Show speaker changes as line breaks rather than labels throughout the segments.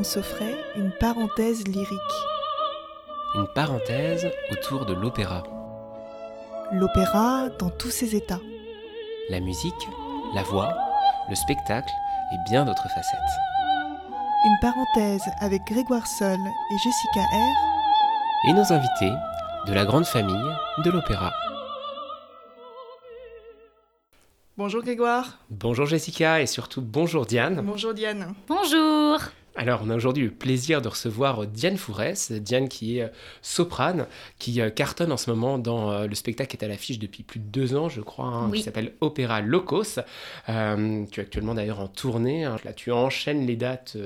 on s'offrait une parenthèse lyrique.
Une parenthèse autour de l'opéra.
L'opéra dans tous ses états.
La musique, la voix, le spectacle et bien d'autres facettes.
Une parenthèse avec Grégoire Sol et Jessica R.
Et nos invités de la grande famille de l'opéra.
Bonjour Grégoire.
Bonjour Jessica et surtout bonjour Diane.
Bonjour Diane.
Bonjour.
Alors, on a aujourd'hui le plaisir de recevoir Diane Fourès, Diane qui est euh, soprane, qui euh, cartonne en ce moment dans euh, le spectacle qui est à l'affiche depuis plus de deux ans, je crois, hein, qui s'appelle Opéra Locos. tu es actuellement d'ailleurs en tournée, hein. là tu enchaînes les dates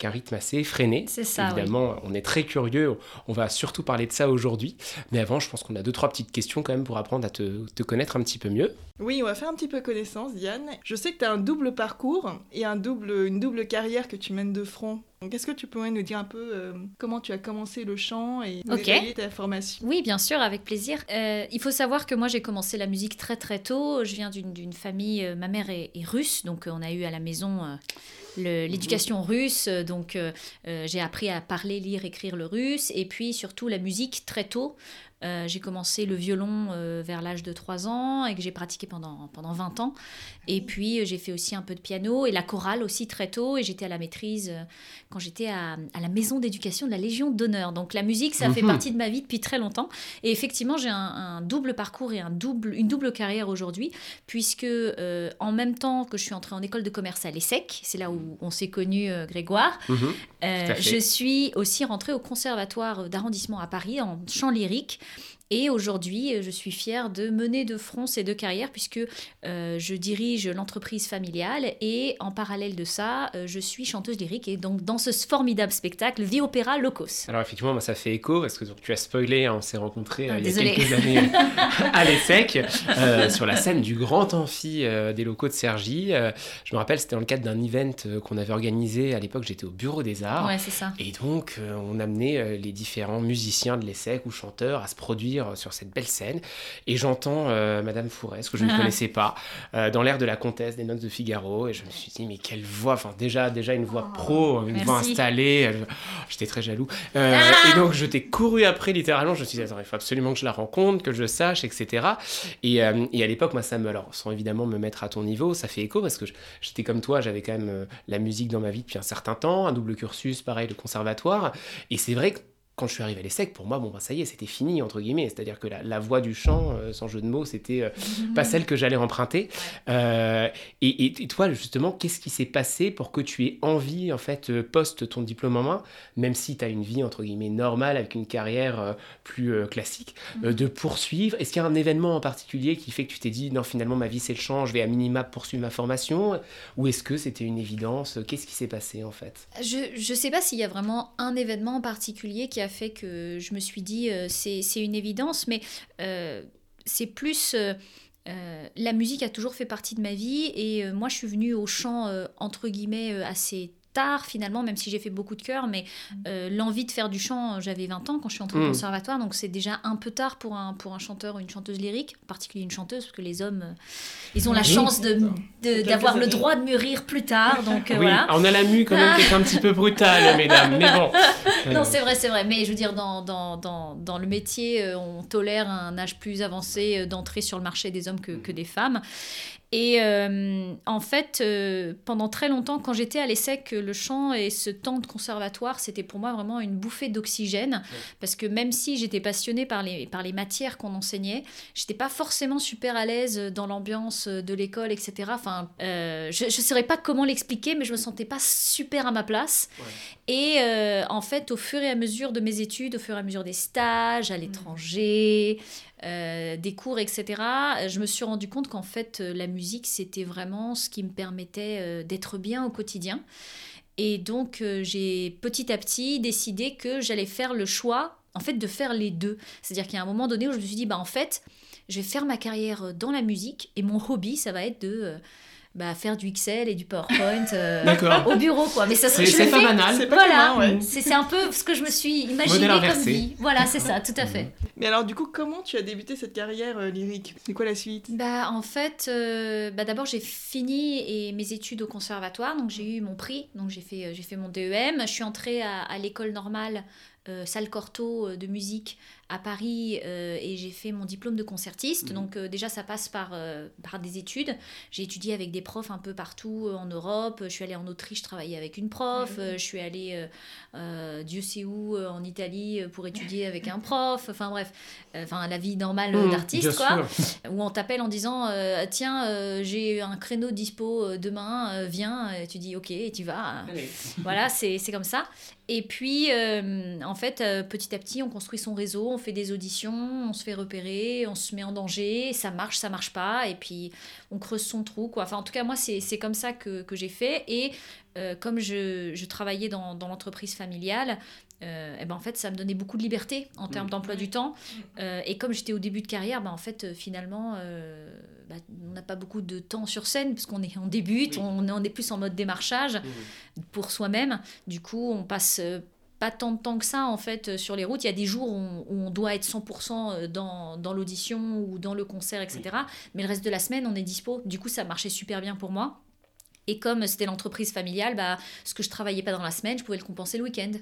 avec un rythme assez effréné.
C'est ça.
Évidemment, on est très curieux, on va surtout parler de ça aujourd'hui. Mais avant, je pense qu'on a deux, trois petites questions quand même pour apprendre à te, te connaître un petit peu mieux.
Oui, on va faire un petit peu connaissance, Diane. Je sais que tu as un double parcours et un double, une double carrière que tu mènes de front donc, est-ce que tu pourrais nous dire un peu euh, comment tu as commencé le chant et okay. ta formation?
Oui, bien sûr, avec plaisir. Euh, il faut savoir que moi, j'ai commencé la musique très très tôt. Je viens d'une famille, euh, ma mère est, russe, donc on a eu à la maison l'éducation russe. Donc, j'ai appris à parler, lire, écrire le russe, et puis surtout la musique très tôt. Euh, j'ai commencé le violon euh, vers l'âge de 3 ans et que j'ai pratiqué pendant, pendant 20 ans. Et puis euh, j'ai fait aussi un peu de piano et la chorale aussi très tôt. Et j'étais à la maîtrise quand j'étais à, à, la maison d'éducation de la Légion d'honneur. Donc la musique, ça fait mhm. partie de ma vie depuis très longtemps. Et effectivement, j'ai un, double parcours et un double, une double carrière aujourd'hui, puisque en même temps que je suis entrée en école de commerce à l'ESSEC, c'est là où on s'est connu Grégoire, mhm. je suis aussi rentrée au conservatoire d'arrondissement à Paris en chant lyrique. Et aujourd'hui, je suis fière de mener de front ces deux carrières puisque euh, je dirige l'entreprise familiale et en parallèle de ça, euh, je suis chanteuse lyrique et donc dans ce formidable spectacle Vie Opéra Locos.
Alors effectivement, moi, ça fait écho parce que donc, tu as spoilé, hein, on s'est rencontrés euh, il y a quelques années à l'ESSEC sur la scène du grand amphi des locaux de Sergi. je me rappelle, c'était dans le cadre d'un event qu'on avait organisé à l'époque, j'étais au Bureau des Arts.
Ouais, c'est ça.
Et donc, on amenait les différents musiciens de l'ESSEC ou chanteurs à se produire sur cette belle scène. Et j'entends euh, Madame Fourès, que je ne ah. connaissais pas, euh, dans l'air de la comtesse des Notes de Figaro. Et je me suis dit, mais quelle voix Enfin, déjà, déjà une voix oh, pro, une voix installée. J'étais très jaloux. Euh, ah. et donc, je t'ai couru après, littéralement. Je me suis dit, attends, il faut absolument que je la rencontre, que je sache, etc. Et, et à l'époque, moi, ça me. Alors, sans évidemment me mettre à ton niveau, ça fait écho parce que j'étais comme toi, j'avais quand même la musique dans ma vie depuis un certain temps, un double cursus, pareil, de conservatoire. Et c'est vrai que quand je suis arrivé à l'ESSEC, pour moi, bon, bah, ça y est, c'était fini, entre guillemets. C'est-à-dire que la, voix du chant, euh, sans jeu de mots, c'était euh, pas celle que j'allais emprunter. Euh, et, toi, justement, qu'est-ce qui s'est passé pour que tu aies envie, en fait, post ton diplôme en main, même si tu as une vie, entre guillemets, normale, avec une carrière plus classique, mhm. de poursuivre? Est-ce qu'il y a un événement en particulier qui fait que tu t'es dit, non, finalement, ma vie, c'est le chant, je vais à minima poursuivre ma formation? Ou est-ce que c'était une évidence? Qu'est-ce qui s'est passé, en fait?
Je ne sais pas s'il y a vraiment un événement en particulier qui a fait que je me suis dit euh, c'est une évidence, mais euh, c'est plus... Euh, la musique a toujours fait partie de ma vie et moi je suis venue au chant entre guillemets assez tard finalement, même si j'ai fait beaucoup de chœurs, mais mm. euh, l'envie de faire du chant, j'avais 20 ans quand je suis entrée au mm. conservatoire, donc c'est déjà un peu tard pour un, pour un chanteur ou une chanteuse lyrique, en particulier une chanteuse, parce que les hommes, euh, ils ont la chance d'avoir de, d'avoir le droit de mûrir plus tard. Donc, euh,
oui,
voilà.
on a la mue quand même qui est un petit peu brutale, mesdames, mais bon.
Non, c'est vrai, c'est vrai, mais je veux dire, dans, dans, dans, dans, le métier, on tolère un âge plus avancé d'entrée sur le marché des hommes que, que des femmes. Et euh, en fait, euh, pendant très longtemps, quand j'étais à l'ESSEC, le chant et ce temps de conservatoire, c'était pour moi vraiment une bouffée d'oxygène. Parce que même si j'étais passionnée par les, par les matières qu'on enseignait, j'étais pas forcément super à l'aise dans l'ambiance de l'école, etc. Enfin, euh, je ne saurais pas comment l'expliquer, mais je me sentais pas super à ma place. Et en fait, au fur et à mesure de mes études, au fur et à mesure des stages à mmh. l'étranger, euh, des cours, etc., je me suis rendu compte qu'en fait, euh, la musique, c'était vraiment ce qui me permettait euh, d'être bien au quotidien. Et donc, j'ai petit à petit décidé que j'allais faire le choix, en fait, de faire les deux. C'est-à-dire qu'il y a un moment donné où je me suis dit, bah, en fait, je vais faire ma carrière dans la musique et mon hobby, ça va être de bah, faire du Excel et du PowerPoint euh, au bureau quoi.
Mais ça c'est pas banal.
C'est voilà, c'est un peu ce que je me suis imaginé comme vie. Voilà, c'est ça, tout à fait. Mhm.
Mais alors du coup, comment tu as débuté cette carrière euh, lyrique? C'est quoi la suite?
Bah en fait, euh, bah, d'abord j'ai fini et mes études au conservatoire, donc j'ai eu mon prix, donc j'ai fait j'ai fait mon DEM. Je suis entrée à, à l'école normale salle Corto de musique à Paris euh, et j'ai fait mon diplôme de concertiste. Mhm. Donc euh, déjà, ça passe par, euh, par des études. J'ai étudié avec des profs un peu partout en Europe. Je suis allée en Autriche travailler avec une prof. Je suis allée, Dieu sait où, en Italie pour étudier avec un prof. Enfin bref, enfin la vie normale mhm, d'artiste, quoi. Où on t'appelle en disant, tiens, j'ai un créneau dispo demain, viens. tu dis ok et tu vas. Voilà, c'est comme ça. Et puis, en fait, petit à petit, on construit son réseau, fait des auditions, on se fait repérer, on se met en danger, ça marche, ça marche pas, et puis on creuse son trou. Quoi. Enfin, en tout cas, moi, c'est comme ça que, j'ai fait. Et euh, comme je, travaillais dans l'entreprise familiale, euh, et ben en fait, ça me donnait beaucoup de liberté en termes mmh. d'emploi du temps. Euh, et comme j'étais au début de carrière, ben en fait, finalement, bah, on n'a pas beaucoup de temps sur scène, parce qu'on est, on débute, on, on, est plus en mode démarchage mmh. pour soi-même. Du coup, on passe pas tant de temps que ça en fait euh, sur les routes. Il y a des jours où on, doit être 100% euh, dans, dans l'audition ou dans le concert, etc. Mais le reste de la semaine, on est dispo. Du coup, ça marchait super bien pour moi. Et comme c'était l'entreprise familiale, bah, ce que je travaillais pas dans la semaine, je pouvais le compenser le week-end.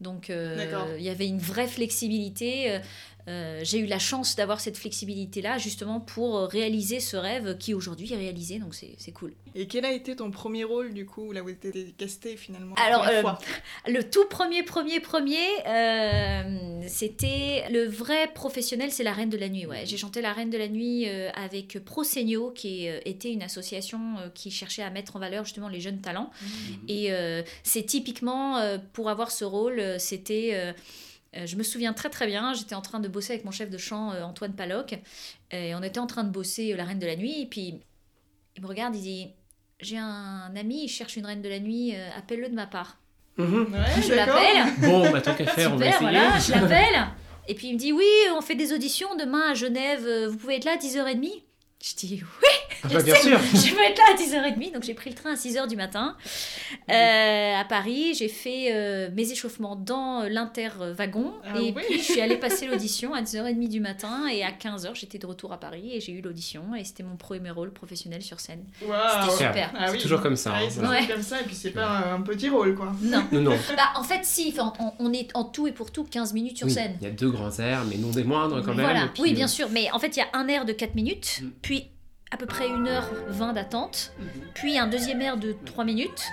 Donc euh, il y avait une vraie flexibilité. Euh, j'ai eu la chance d'avoir cette flexibilité-là justement pour réaliser ce rêve qui aujourd'hui est réalisé, donc c'est cool.
Et quel a été ton premier rôle du coup, là où tu étais casté finalement
Alors, euh, le tout premier, premier, premier, euh, c'était le vrai professionnel, c'est la Reine de la Nuit. Ouais. J'ai chanté la Reine de la Nuit avec Prosegno, qui était une association qui cherchait à mettre en valeur justement les jeunes talents. Mmh. Et c'est typiquement pour avoir ce rôle, c'était euh, je me souviens très très bien, j'étais en train de bosser avec mon chef de chant euh, Antoine Paloc, et on était en train de bosser euh, La Reine de la Nuit, et puis il me regarde, il dit J'ai un ami, il cherche une Reine de la Nuit, appelle-le de ma part.
Mhm.
je l'appelle.
Bon, bah tant qu'à faire, on va essayer.
Voilà, je l'appelle. Et puis il me dit Oui, on fait des auditions demain à Genève, vous pouvez être là à 10h30 Je dis Oui
bah, bien sûr.
Je vais être là à 10h30, donc j'ai pris le train à 6h du matin euh, à Paris. J'ai fait euh, mes échauffements dans euh, l'interwagon ah et puis je suis allée passer l'audition à 10h30 du matin et à 15h j'étais de retour à Paris et j'ai eu l'audition et c'était mon premier rôle professionnel sur scène. C'était super.
Ah c'est toujours comme ça.
Ah c'est comme ça et puis c'est pas un petit rôle quoi.
Non.
non, non.
Bah, en fait, si, on, est en tout et pour tout 15 minutes sur scène.
Il y a deux grands airs, mais non des moindres quand même.
Voilà. Oui, bien sûr, mais en fait, il y a un air de 4 minutes, mm. puis à peu près 1h20 d'attente, puis un deuxième air de 3 minutes,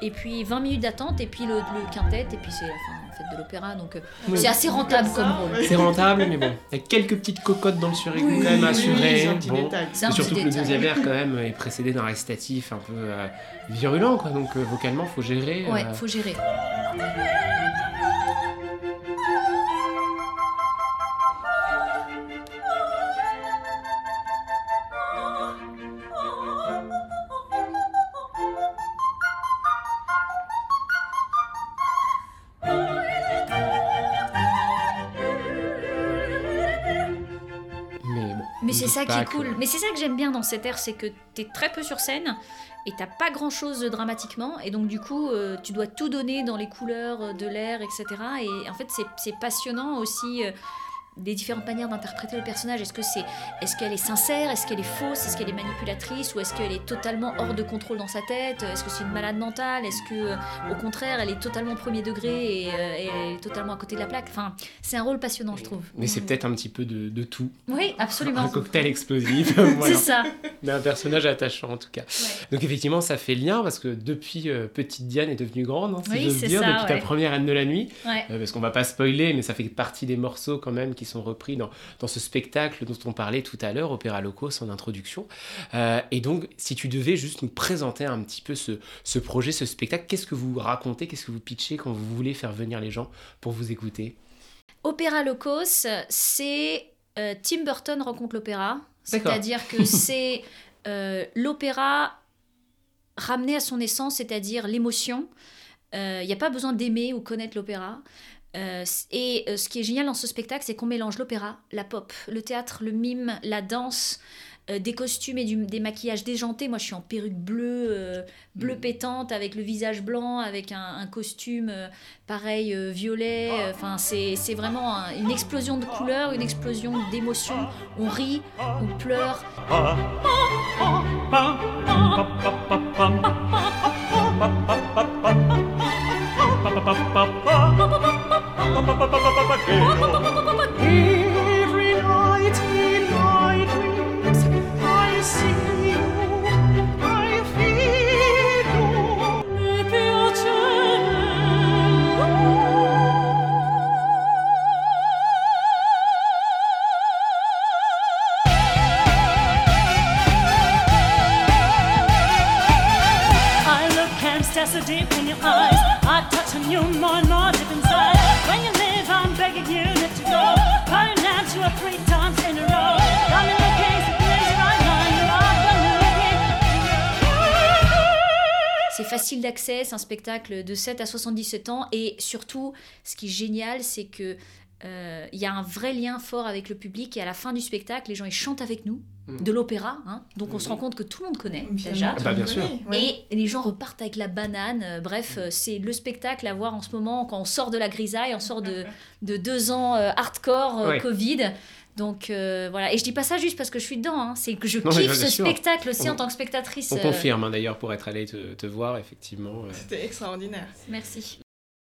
et puis 20 minutes d'attente, et puis le, quintet, et puis c'est la fin en fait, de l'opéra. Donc euh, c'est assez rentable comme rôle.
C'est rentable, mais bon, il y a quelques petites cocottes dans le surécoute quand même assurées. Bon. Et surtout que le deuxième air quand même est précédé d'un récitatif un peu euh, virulent, quoi. donc euh, vocalement, faut gérer.
Ouais, faut gérer. Cool. Mais c'est ça que j'aime bien dans cette ère, c'est que tu es très peu sur scène et t'as pas grand chose dramatiquement. Et donc, du coup, euh, tu dois tout donner dans les couleurs de l'air, etc. Et en fait, c'est passionnant aussi. Euh, des différentes manières d'interpréter le personnage. Est-ce que c'est, est-ce qu'elle est sincère, est-ce qu'elle est fausse, est-ce qu'elle est manipulatrice, ou est-ce qu'elle est totalement hors de contrôle dans sa tête Est-ce que c'est une malade mentale Est-ce que, euh, au contraire, elle est totalement premier degré et, euh, elle est totalement à côté de la plaque Enfin, c'est un rôle passionnant, je trouve.
Mais c'est peut-être un petit peu de, de, tout.
Oui, absolument.
Un cocktail explosif.
c'est ça.
Mais un personnage attachant en tout cas. Donc effectivement, ça fait lien parce que depuis euh, petite Diane est devenue grande, hein, si oui, j'ose dire, depuis ta première Anne de la nuit. parce qu'on va pas spoiler, mais ça fait partie des morceaux quand même qui sont repris dans, dans ce spectacle dont on parlait tout à l'heure, Opéra Locos en introduction. Euh, et donc, si tu devais juste nous présenter un petit peu ce, ce projet, ce spectacle, qu'est-ce que vous racontez, qu'est-ce que vous pitchez quand vous voulez faire venir les gens pour vous écouter?
Opéra Locos, c'est euh, Tim Burton rencontre l'opéra. C'est-à-dire que c'est euh, l'opéra ramené à son essence, c'est-à-dire l'émotion. Il n'y a pas besoin d'aimer ou connaître l'opéra. Euh, et euh, ce qui est génial dans ce spectacle, c'est qu'on mélange l'opéra, la pop, le théâtre, le mime, la danse, des costumes et des maquillages déjantés. Moi, je suis en perruque bleue, bleu mm. pétante, avec le visage blanc, avec un, costume pareil violet. Enfin, c'est vraiment une explosion de couleurs, une explosion d'émotions. On rit, on pleure. pa, pa, pa, facile d'accès, c'est un spectacle de 7 à 77 ans et surtout, ce qui est génial, c'est que euh, il y a un vrai lien fort avec le public et à la fin du spectacle, les gens ils chantent avec nous
Mm.
de l'opéra, hein. donc on se rend compte que tout le monde connaît déjà.
Bah, bien sûr.
Et les gens repartent avec la banane. Euh, Bref, euh, c'est le spectacle à voir en ce moment quand on sort de la grisaille, on sort de, de deux ans euh, hardcore euh,
Ouais.
Covid. Donc euh, voilà, et je dis pas ça juste parce que je suis dedans, hein. c'est que je
Non,
kiffe ce
sûr.
spectacle aussi
On-
en tant que spectatrice.
On
euh,
confirme hein, d'ailleurs pour être allé te, te voir, effectivement. euh,
C'était extraordinaire.
Merci.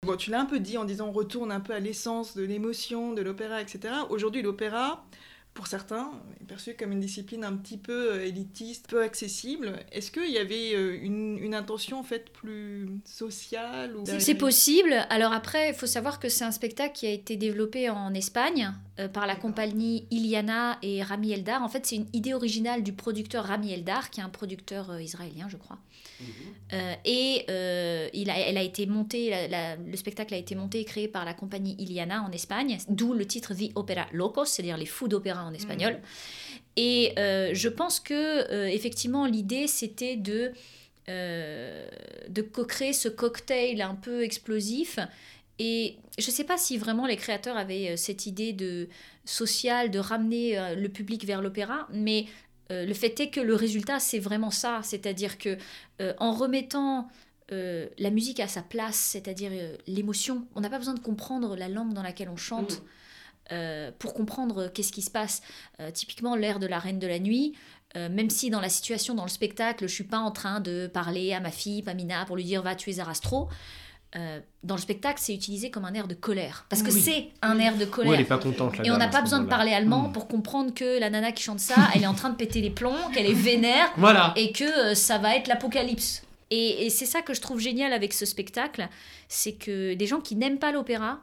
Bon, tu l'as un peu dit en disant on retourne un peu à l'essence de l'émotion, de l'opéra, etc. Aujourd'hui, l'opéra, pour certains, est perçu comme une discipline un petit peu élitiste, peu accessible. Est-ce qu'il y avait une, une intention en fait plus sociale ou...
C'est possible. Alors après, il faut savoir que c'est un spectacle qui a été développé en Espagne euh, par la compagnie Iliana et Rami Eldar. En fait, c'est une idée originale du producteur Rami Eldar, qui est un producteur euh, israélien, je crois. Et euh, il a, elle a été montée, la- la- le spectacle a été monté et créé par la compagnie Iliana en Espagne, d'où le titre The Opera Locos, c'est-à-dire les fous d'opéra en espagnol. Et euh, je pense que effectivement l'idée c'était de euh, de co-créer ce cocktail un peu explosif. Et je ne sais pas si vraiment les créateurs avaient euh, cette idée de sociale de ramener euh, le public vers l'opéra, mais euh, le fait est que le résultat c'est vraiment ça, c'est-à-dire que euh, en remettant euh, la musique à sa place, c'est-à-dire l'émotion, on n'a pas besoin de comprendre la langue dans laquelle on chante. euh, pour comprendre qu'est-ce qui se passe. Typiquement, l'air de la Reine de la Nuit, euh, même si dans la situation, dans le spectacle, je suis pas en train de parler à ma fille Pamina pour lui dire va tuer Zarastro. Euh, dans le spectacle, c'est utilisé comme un air de colère. Parce que
Oui.
c'est un air de colère.
Elle est pas contente là.
Et on n'a pas besoin de parler allemand
Mm.
pour comprendre que la nana qui chante ça, elle est en train de péter les plombs, qu'elle est vénère
Voilà.
et que euh, ça va être l'apocalypse. Et, et c'est ça que je trouve génial avec ce spectacle, c'est que des gens qui n'aiment pas l'opéra,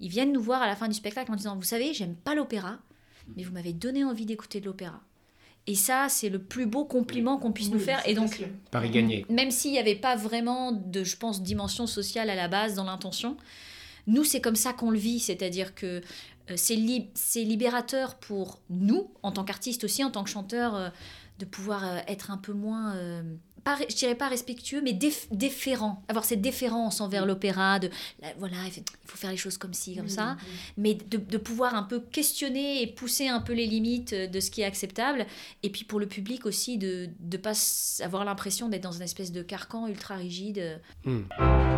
ils viennent nous voir à la fin du spectacle en disant, vous savez, j'aime pas l'opéra, mais vous m'avez donné envie d'écouter de l'opéra. Et ça, c'est le plus beau compliment qu'on puisse nous faire. Et donc,
Paris gagné.
même s'il n'y avait pas vraiment de, je pense, dimension sociale à la base dans l'intention, nous, c'est comme ça qu'on le vit, c'est-à-dire que euh, c'est li- c'est libérateur pour nous, en tant qu'artistes aussi, en tant que chanteurs, euh, de pouvoir euh, être un peu moins, euh, pas, je dirais pas respectueux, mais déf- déférent, avoir cette déférence envers l'opéra, de la- voilà, il faut faire les choses comme ci, comme ça, mais de, de pouvoir un peu questionner et pousser un peu les limites de ce qui est acceptable, et puis pour le public aussi de ne pas avoir l'impression d'être dans une espèce de carcan ultra rigide.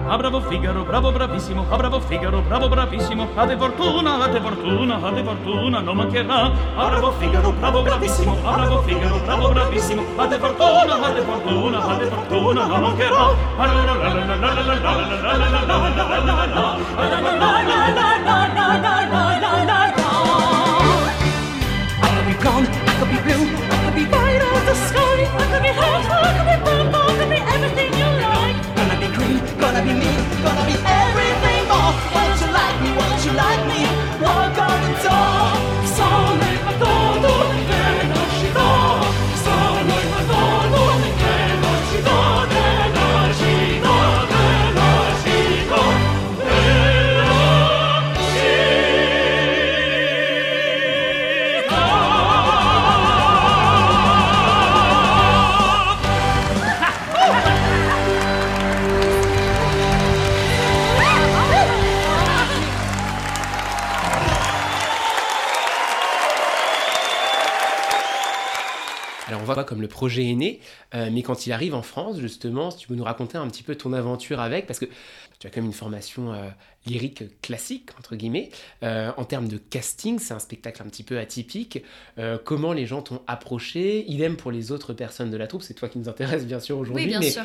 Ah bravo Figaro, bravo bravissimo, ah bravo Figaro, bravo bravissimo, a de fortuna, a de fortuna, a de fortuna, non mancherà. Ah bravo Figaro, bravo bravissimo, ah bravo Figaro, bravo bravissimo, a de fortuna, a de fortuna, I could be blue, I could be white or the sky, I could be
half projet est né, mais quand il arrive en France, justement, si tu peux nous raconter un petit peu ton aventure avec, parce que tu as quand même une formation euh, lyrique classique, entre guillemets. Euh, en termes de casting, c'est un spectacle un petit peu atypique. Euh, comment les gens t'ont approché? Idem pour les autres personnes de la troupe, c'est toi qui nous intéresse bien sûr aujourd'hui.
Oui, bien sûr.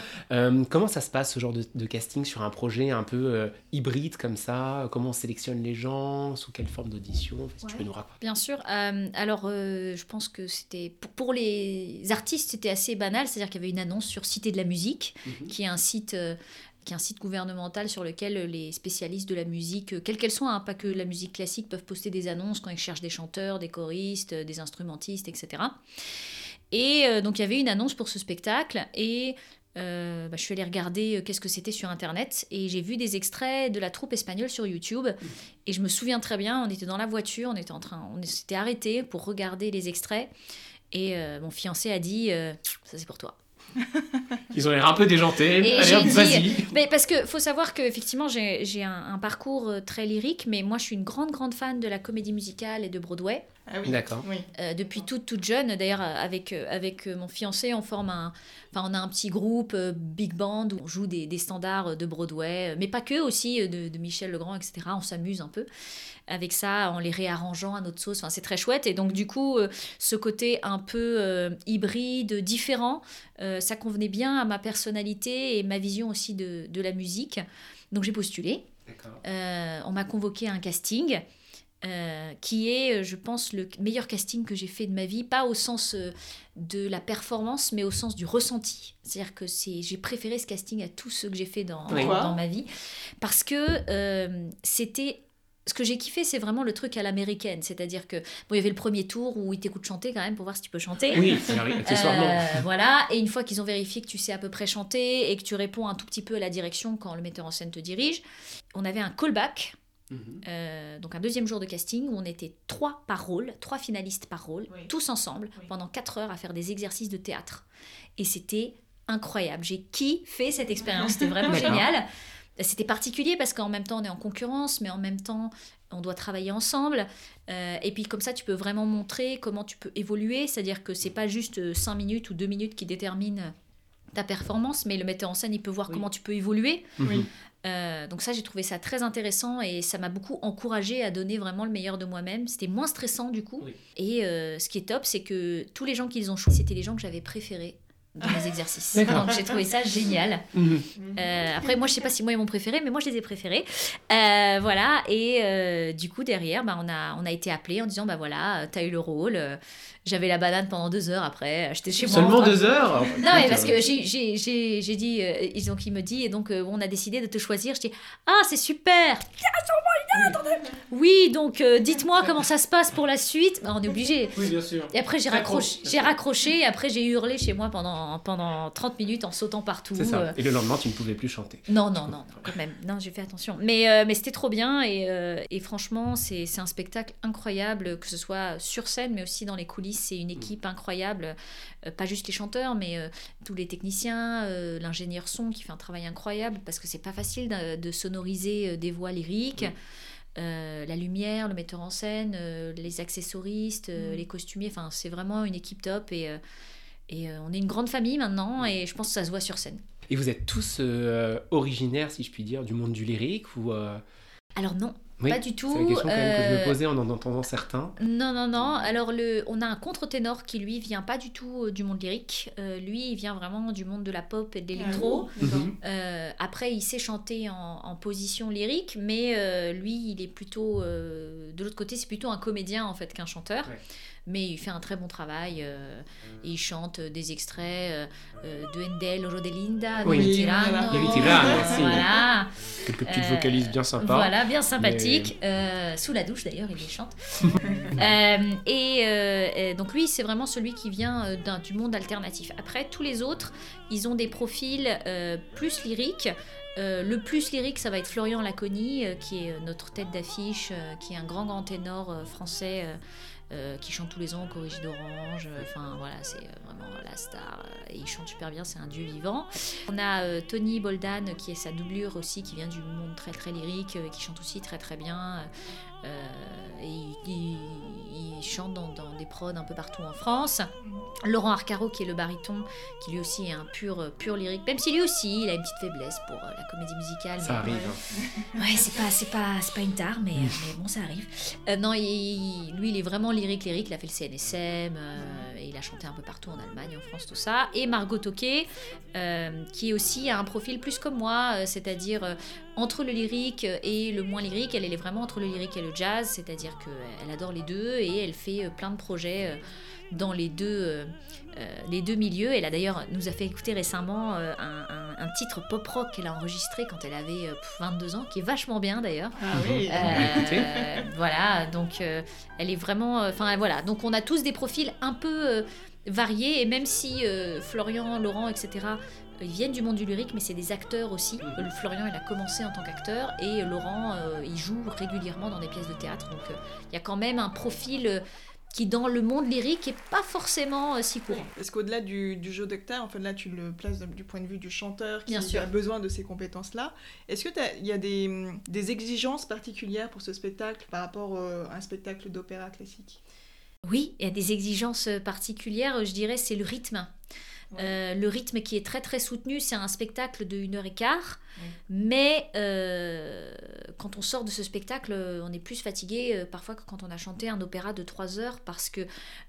comment ça se passe ce genre de, casting sur un projet un peu hybride comme ça? Comment on sélectionne les gens? Sous quelle forme d'audition? Si tu peux nous raconter
Bien sûr. alors, je pense que c'était pour, les artistes, c'était assez banal, c'est-à-dire qu'il y avait une annonce sur Cité de la musique, mhm. qui est un site qui est un site gouvernemental sur lequel les spécialistes de la musique, quelle qu'elle soit, hein, pas que la musique classique, peuvent poster des annonces quand ils cherchent des chanteurs, des choristes, des instrumentistes, etc. Et euh, donc il y avait une annonce pour ce spectacle et euh, bah, je suis allée regarder euh, qu'est-ce que c'était sur internet et j'ai vu des extraits de la troupe espagnole sur YouTube et je me souviens très bien, on était dans la voiture, on était en train, on s'était arrêté pour regarder les extraits et mon fiancé a dit ça c'est pour toi.
Ils ont l'air un peu déjantés. Vas-y.
Mais parce que faut savoir que effectivement j'ai un, parcours euh, très lyrique, mais moi je suis une grande grande fan de la comédie musicale et de Broadway.
Ah oui. D'accord.
Oui. Euh, depuis toute toute jeune, d'ailleurs avec euh, avec mon fiancé, on forme un, enfin on a un petit groupe big band où on joue des, des standards de Broadway, mais pas que aussi de, de Michel Legrand, etc. On s'amuse un peu avec ça en les réarrangeant à notre sauce. Enfin, c'est très chouette. Et donc, du coup, euh, ce côté un peu euh, hybride, différent, euh, ça convenait bien à ma personnalité et ma vision aussi de, de la musique. Donc, j'ai postulé. on m'a convoqué à un casting. Qui est, je pense, le meilleur casting que j'ai fait de ma vie, pas au sens de la performance, mais au sens du ressenti. C'est-à-dire que c'est, j'ai préféré ce casting à tous ceux que j'ai fait dans, dans ma vie, parce que c'était ce que j'ai kiffé, c'est vraiment le truc à l'américaine. C'est-à-dire que, bon, il y avait le premier tour où ils t'écoutent chanter quand même pour voir si tu peux chanter.
Oui, accessoirement.
Euh, voilà. Et une fois qu'ils ont vérifié que tu sais à peu près chanter et que tu réponds un tout petit peu à la direction quand le metteur en scène te dirige, on avait un callback. Mhm. Euh, donc un deuxième jour de casting où on était trois par rôle, trois finalistes par rôle, tous ensemble, pendant quatre heures à faire des exercices de théâtre. Et c'était incroyable. J'ai kiffé cette expérience, c'était vraiment génial. C'était particulier parce qu'en même temps on est en concurrence, mais en même temps on doit travailler ensemble. Euh, et puis comme ça tu peux vraiment montrer comment tu peux évoluer, c'est-à-dire que c'est pas juste 5 minutes ou 2 minutes qui déterminent ta performance, mais le metteur en scène il peut voir comment tu peux évoluer. Euh, donc ça j'ai trouvé ça très intéressant et ça m'a beaucoup encouragé à donner vraiment le meilleur de moi-même. C'était moins stressant du coup. Et euh, ce qui est top c'est que tous les gens qu'ils ont choisis c'était les gens que j'avais préférés dans les exercices. Donc j'ai trouvé ça génial. Mhm. Euh, après, moi, je sais pas si moi ils m'ont préféré, mais moi je les ai préférés. Euh, voilà, et euh, du coup, derrière, bah, on, a, on a été appelé en disant bah voilà, tu as eu le rôle. J'avais la banane pendant deux heures après. J'étais chez
moi. Seulement deux heures
Non, mais parce que j'ai dit, donc il me dit, et donc on a décidé de te choisir. Je dis ah, c'est super Oui, donc dites-moi comment ça se passe pour la suite. Bah, on est obligé.
Oui, bien sûr.
Et après, j'ai raccroché, j'ai raccroché, et après, j'ai hurlé chez moi pendant pendant, 30 minutes en sautant partout.
Ça. Euh. Et le lendemain, tu ne pouvais plus chanter.
Non, non, non, quand même. Non, j'ai fait attention. Mais, euh, mais c'était trop bien et, euh, et franchement, c'est un spectacle incroyable, que ce soit sur scène, mais aussi dans les coulisses. C'est une équipe incroyable. pas juste les chanteurs, mais tous les techniciens, l'ingénieur son qui fait un travail incroyable parce que c'est pas facile de, sonoriser des voix lyriques. la lumière, le metteur en scène, les accessoristes, mm. les costumiers, enfin c'est vraiment une équipe top et, et euh, on est une grande famille maintenant et je pense que ça se voit sur scène.
Et vous êtes tous euh, originaires, si je puis dire, du monde du lyrique ou euh,
Alors non, pas du tout.
C'est la question quand même que je me posais en en entendant certains.
Non, non, non. Alors, le, on a un contre-ténor qui, lui, vient pas du tout du monde lyrique. lui, il vient vraiment du monde de la pop et de l'électro. Ah mhm. après, il sait chanter en, position lyrique, mais lui, il est plutôt... de l'autre côté, c'est plutôt un comédien, en fait, qu'un chanteur mais il fait un très bon travail. Euh, il chante des extraits euh, de Handel, Rodelinda,
oui. de Tirano. Voilà. Quelques petites vocalises bien sympas.
Voilà, bien sympathiques. Euh, sous la douche d'ailleurs, il les chante. et, donc lui, c'est vraiment celui qui vient du monde alternatif. Après, tous les autres, ils ont des profils plus lyriques. le plus lyrique, ça va être Florian Laconi, qui est notre tête d'affiche, qui est un grand grand ténor français euh, qui chante tous les ans au d'Orange. Euh, enfin voilà, c'est euh, vraiment la star. et il chante super bien, c'est un dieu vivant. On a Tony Boldan qui est sa doublure aussi, qui vient du monde très très lyrique, qui chante aussi très très bien. Et il, chante dans, des prods un peu partout en France. Laurent Arcaro, qui est le baryton, qui lui aussi est un pur, pur lyrique, même si lui aussi, il a une petite faiblesse pour euh, la comédie musicale.
Ça arrive.
Hein. Ouais, c'est pas, c'est pas, pas une tare, mais, mais bon, ça arrive. Euh, non, il, lui, il est vraiment lyrique, lyrique. Il a fait le CNSM, euh, et il a chanté un peu partout en Allemagne, en France, tout ça. Et Margot Toquet, qui aussi a un profil plus comme moi, c'est-à-dire entre le lyrique et le moins lyrique. Elle, elle est vraiment entre le lyrique et le jazz, c'est-à-dire qu'elle adore les deux et elle fait plein de projets dans les deux, euh, euh, les deux milieux. Elle a d'ailleurs nous a fait écouter récemment euh, un, titre pop rock qu'elle a enregistré quand elle avait 22 ans, qui est vachement bien d'ailleurs.
Ah oui.
voilà, donc elle est vraiment, enfin voilà, donc on a tous des profils un peu variés et même si Florian, Laurent, etc. Ils viennent du monde du lyrique, mais c'est des acteurs aussi. Mhm. Florian, il a commencé en tant qu'acteur et Laurent, il joue régulièrement dans des pièces de théâtre. Donc il y a quand même un profil qui dans le monde lyrique est pas forcément euh, si courant.
Est-ce qu'au-delà du, jeu d'acteur, en fait là tu le places du point de vue du chanteur qui a besoin de ces compétences-là, est-ce qu'il y a des, des, exigences particulières pour ce spectacle par rapport euh, à un spectacle d'opéra classique?
Oui, il y a des exigences particulières, je dirais, c'est le rythme. Euh, le rythme qui est très très soutenu, c'est un spectacle de 1 heure et quart. Mais euh, quand on sort de ce spectacle, on est plus fatigué euh, parfois que quand on a chanté un opéra de 3 heures parce que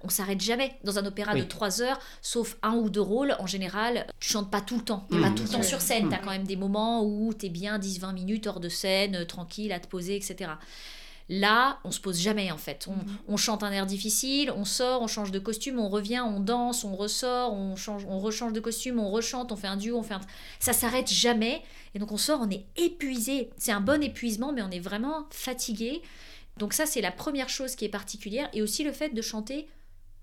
on s'arrête jamais dans un opéra de 3 heures, sauf un ou deux rôles. En général, tu chantes pas tout le temps. Tu pas mmh, tout le temps sur scène. Tu as mmh. quand même des moments où tu es bien 10-20 minutes hors de scène, tranquille, à te poser, etc. Là, on se pose jamais en fait. Mhm. On, chante un air difficile, on sort, on change de costume, on revient, on danse, on ressort, on change, on rechange de costume, on rechante, on fait un duo, on fait un... ça s'arrête jamais. Et donc on sort, on est épuisé. C'est un bon épuisement, mais on est vraiment fatigué. Donc ça, c'est la première chose qui est particulière, et aussi le fait de chanter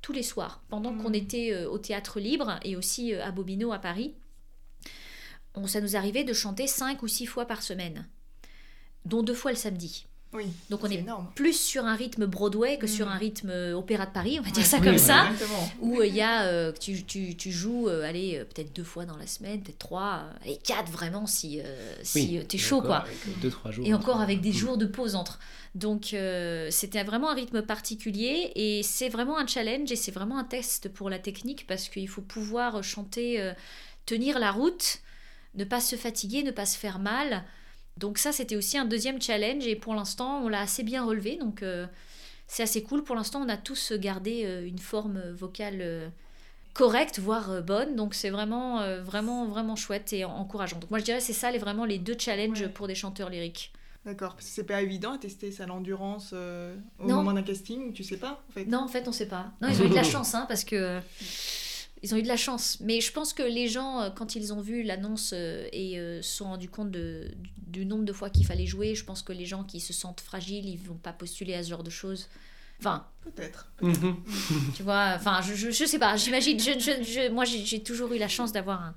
tous les soirs. Pendant qu'on mhm. était euh, au théâtre libre et aussi euh, à Bobino à Paris, on, ça nous arrivait de chanter cinq ou six fois par semaine, dont deux fois le samedi. Donc on est, plus sur un rythme Broadway que sur mm. un rythme euh, Opéra de Paris, on va dire ça comme ça, où euh, il y a, euh, tu, tu, tu, joues, allez, peut-être deux fois dans la semaine, peut-être trois, et quatre vraiment si, si t'es chaud quoi.
Deux, trois jours,
et encore avec des jours de pause entre. Donc c'était vraiment un rythme particulier et c'est vraiment un challenge et c'est vraiment un test pour la technique parce qu'il faut pouvoir chanter, tenir la route, ne pas se fatiguer, ne pas se faire mal. Donc ça, c'était aussi un deuxième challenge et pour l'instant, on l'a assez bien relevé. Donc euh, c'est assez cool. Pour l'instant, on a tous gardé euh, une forme vocale euh, correcte, voire bonne. Donc c'est vraiment, vraiment, vraiment chouette et encourageant. Donc moi, je dirais c'est ça les, vraiment les deux challenges pour des chanteurs lyriques.
D'accord, parce que c'est pas évident à tester ça l'endurance au moment d'un casting, tu sais pas en fait.
Non, en fait, on sait pas. Non, ils ont eu de la chance, hein, parce que ils ont eu de la chance. Mais je pense que les gens, euh, quand ils ont vu l'annonce euh, et euh, se sont rendus compte de, du, nombre de fois qu'il fallait jouer, je pense que les gens qui se sentent fragiles, ils vont pas postuler à ce genre de choses. Enfin.
Peut-être.
Mhm.
tu vois, enfin, je, je, je, sais pas, j'imagine. Je, je, moi, j'ai toujours eu la chance d'avoir un,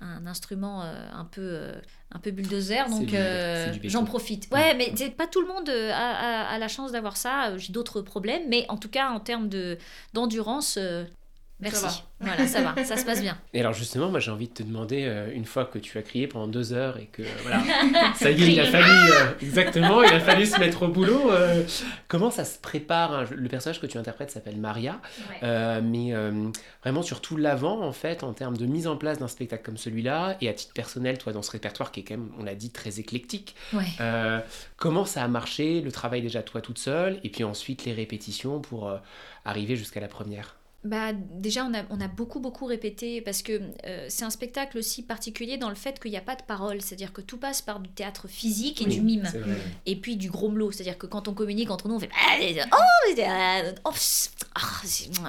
un, instrument un peu. un peu bulldozer, donc j'en profite. Ouais, mais c'est pas tout le monde a, a, la chance d'avoir ça. J'ai d'autres problèmes, mais en tout cas, en termes d'endurance, Merci. Voilà, ça va, ça se passe bien.
Et alors justement, moi j'ai envie de te demander, euh, une fois que tu as crié pendant deux heures et que voilà, ça y est, il a fallu euh, exactement, il a fallu se mettre au boulot. Euh, comment ça se prépare hein, Le personnage que tu interprètes s'appelle Maria, mais vraiment surtout l'avant en fait, en termes de mise en place d'un spectacle comme celui-là, et à titre personnel, toi dans ce répertoire qui est quand même, on l'a dit, très éclectique. comment ça a marché, le travail déjà toi toute seule, et puis ensuite les répétitions pour arriver jusqu'à la première?
Bah, déjà, on a, on a beaucoup, beaucoup répété parce que euh, c'est un spectacle aussi particulier dans le fait qu'il n'y a pas de parole. C'est-à-dire que tout passe par du théâtre physique et du mime. Et puis du gros melot. C'est-à-dire que quand on communique entre nous, on fait. Oh, oh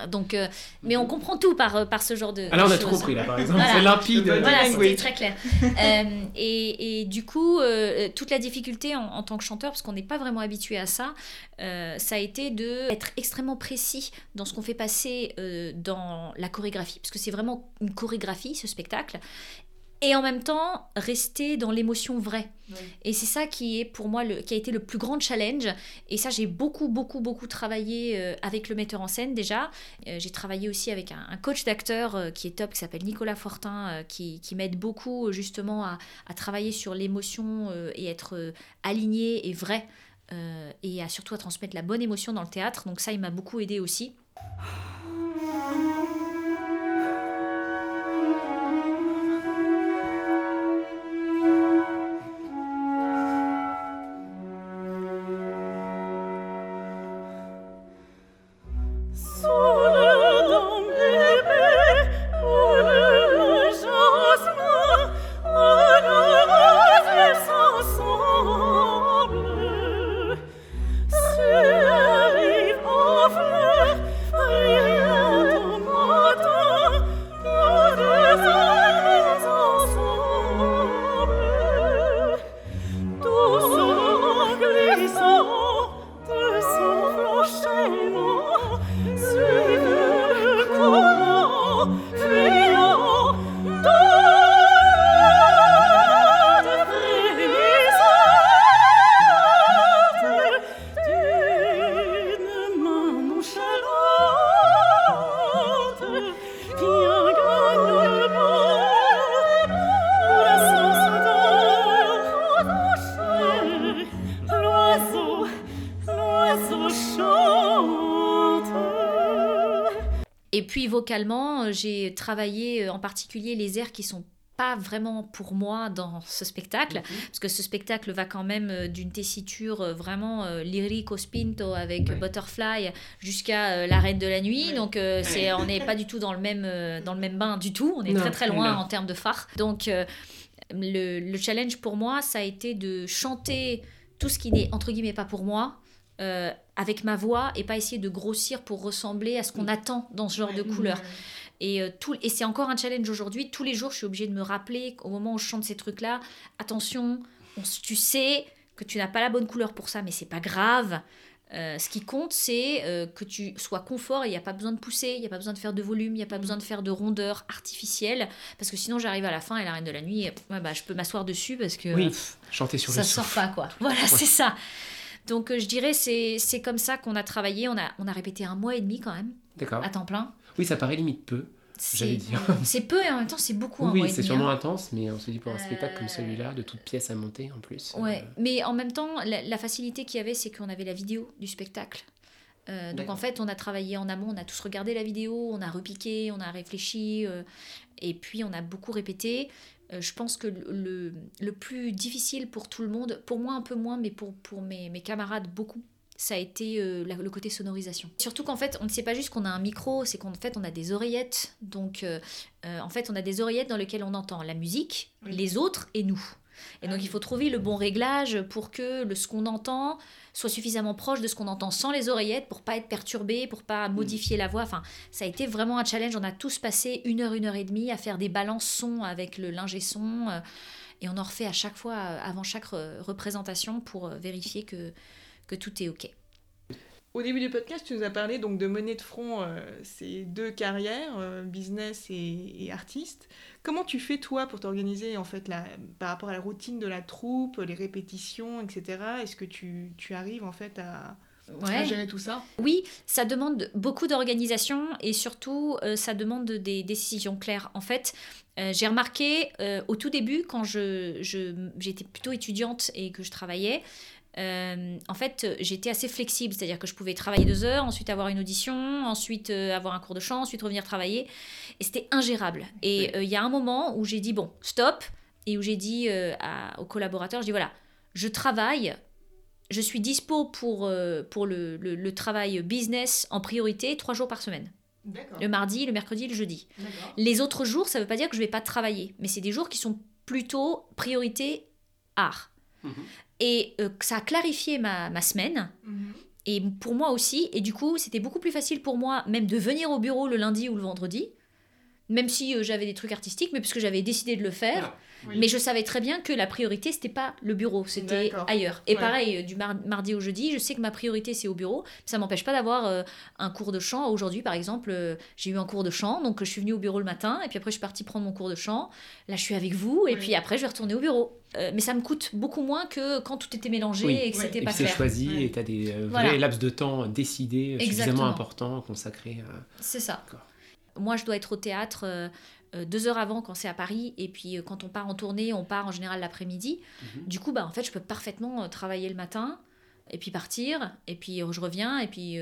donc, euh, mais on comprend tout par, euh, par ce genre de.
Ah là, on a tout compris, là, par exemple. C'est limpide.
Voilà, c'était très clair. et, et, du coup, toute la difficulté en, en, tant que chanteur, parce qu'on n'est pas vraiment habitué à ça, ça a été d'être extrêmement précis dans ce qu'on fait passer euh, dans la chorégraphie, parce que c'est vraiment une chorégraphie, ce spectacle, et en même temps rester dans l'émotion vraie. Et c'est ça qui est pour moi le, qui a été le plus grand challenge. Et ça, j'ai beaucoup, beaucoup, beaucoup travaillé euh, avec le metteur en scène déjà. Euh, j'ai travaillé aussi avec un, coach d'acteur qui est top, qui s'appelle Nicolas Fortin, qui, qui m'aide beaucoup justement à, à, travailler sur l'émotion et être aligné et vrai et à surtout à transmettre la bonne émotion dans le théâtre. Donc ça, il m'a beaucoup aidé aussi. はあ。Vocalement, euh, j'ai travaillé euh, en particulier les airs qui sont pas vraiment pour moi dans ce spectacle, mhm. parce que ce spectacle va quand même euh, d'une tessiture vraiment lyrico spinto avec Butterfly jusqu'à La Reine de la Nuit, donc c'est on n'est pas du tout dans le même dans le même bain du tout, on est très très loin en termes de phare. Donc le, le, challenge pour moi, ça a été de chanter tout ce qui n'est entre guillemets pas pour moi, euh, avec ma voix et pas essayer de grossir pour ressembler à ce qu'on mm. attend dans ce genre de couleur. Et, euh, tout, et c'est encore un challenge aujourd'hui. Tous les jours, je suis obligée de me rappeler qu'au moment où je chante ces trucs-là, attention, tu sais que tu n'as pas la bonne couleur pour ça, mais c'est pas grave. Euh, ce qui compte, c'est que tu sois confort et il n'y a pas besoin de pousser, il n'y a pas besoin de faire de volume, il n'y a pas besoin de faire de rondeur artificielle. Parce que sinon, j'arrive à la fin et la reine de la nuit, bah, je peux m'asseoir dessus parce que.
Oui, chanter sur
ça
le
Ça sort pas, quoi. Voilà, c'est ça. Donc euh, je dirais c'est c'est comme ça qu'on a travaillé. On a, on a répété un mois et demi quand même.
D'accord.
À temps plein.
Oui, ça paraît limite peu. J'allais dire.
C'est peu et en même temps c'est beaucoup.
Oui, c'est sûrement hein. intense, mais on se dit pour un spectacle comme celui-là, de toutes pièces à monter en plus.
Euh, ouais, mais en même temps, la, facilité qu'il y avait, c'est qu'on avait la vidéo du spectacle. Euh, donc en fait, on a travaillé en amont, on a tous regardé la vidéo, on a repiqué, on a réfléchi, et puis on a beaucoup répété. Euh, je pense que le, le, plus difficile pour tout le monde, pour moi un peu moins, mais pour, pour mes, mes camarades beaucoup, ça a été euh, le côté sonorisation. Surtout qu'en fait, on ne sait pas juste qu'on a un micro, c'est qu'en fait, on a des oreillettes. Donc, euh, en fait, on a des oreillettes dans lesquelles on entend la musique, les autres et nous. Et donc, il faut trouver le bon réglage pour que le, ce qu'on entend soit suffisamment proche de ce qu'on entend sans les oreillettes pour pas être perturbé, pour pas modifier la voix. Enfin, ça a été vraiment un challenge. On a tous passé une heure, une heure et demie à faire des balances son avec le linge son. Euh, et on en refait à chaque fois, euh, avant chaque représentation, pour euh, vérifier que, que tout est OK.
Au début du podcast, tu nous as parlé donc de mener de front ces deux carrières, business et, et, artiste. Comment tu fais toi pour t'organiser en fait la, par rapport à la routine de la troupe, les répétitions, etc. Est-ce que tu, tu, arrives en fait à, gérer tout ça?
Oui, ça demande beaucoup d'organisation et surtout euh, ça demande des décisions claires. En fait, euh, j'ai remarqué euh, au tout début quand je, j'étais plutôt étudiante et que je travaillais, euh, en fait, j'étais assez flexible, c'est-à-dire que je pouvais travailler deux heures, ensuite avoir une audition, ensuite euh, avoir un cours de chant, ensuite revenir travailler. Et c'était ingérable. Et euh, il y a un moment où j'ai dit, bon, stop, et où j'ai dit aux collaborateurs, je dis, voilà, je travaille, je suis dispo pour, pour le, le, travail business en priorité trois jours par semaine. Le mardi, le mercredi, le jeudi. Les autres jours, ça ne veut pas dire que je ne vais pas travailler, mais c'est des jours qui sont plutôt priorité art. Mhm. Et euh, ça a clarifié ma, ma semaine. Mhm. Et pour moi aussi. Et du coup, c'était beaucoup plus facile pour moi même de venir au bureau le lundi ou le vendredi. Même si euh, j'avais des trucs artistiques, mais puisque j'avais décidé de le faire. Mais je savais très bien que la priorité, c'était pas le bureau, c'était ailleurs. Et pareil, euh, du mardi au jeudi, je sais que ma priorité, c'est au bureau. Ça m'empêche pas d'avoir euh, un cours de chant. Aujourd'hui, par exemple, euh, j'ai eu un cours de chant, donc je suis venue au bureau le matin, et puis après, je suis partie prendre mon cours de chant. Là, je suis avec vous, et puis après, je vais retourner au bureau. mais ça me coûte beaucoup moins que quand tout était mélangé et que c'était pas
clair. c'est choisi et tu as des vrais laps de temps décidés, suffisamment importants, consacrés.
C'est ça. Moi, je dois être au théâtre euh, deux heures avant quand c'est à Paris, et puis euh, quand on part en tournée, on part en général l'après-midi. Mhm. Du coup, bah, en fait, je peux parfaitement euh, travailler le matin, et puis partir, et puis je reviens, et puis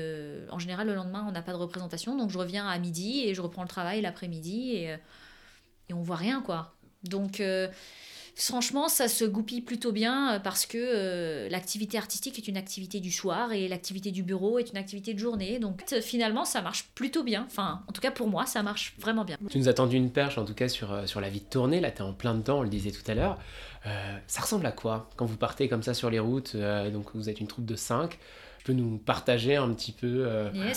en général le lendemain on n'a pas de représentation, donc je reviens à midi et je reprends le travail l'après-midi et, et on voit rien quoi. Donc franchement, ça se goupille plutôt bien euh, parce que euh, l'activité artistique est une activité du soir et l'activité du bureau est une activité de journée. Donc euh, finalement, ça marche plutôt bien. Enfin, en tout cas pour moi, ça marche vraiment bien.
Tu nous as tendu une perche en tout cas sur, sur la vie de tournée. Là, tu es en plein dedans, on le disait tout à l'heure. ça ressemble à quoi quand vous partez comme ça sur les routes Donc vous êtes une troupe de 5 peux nous partager un petit peu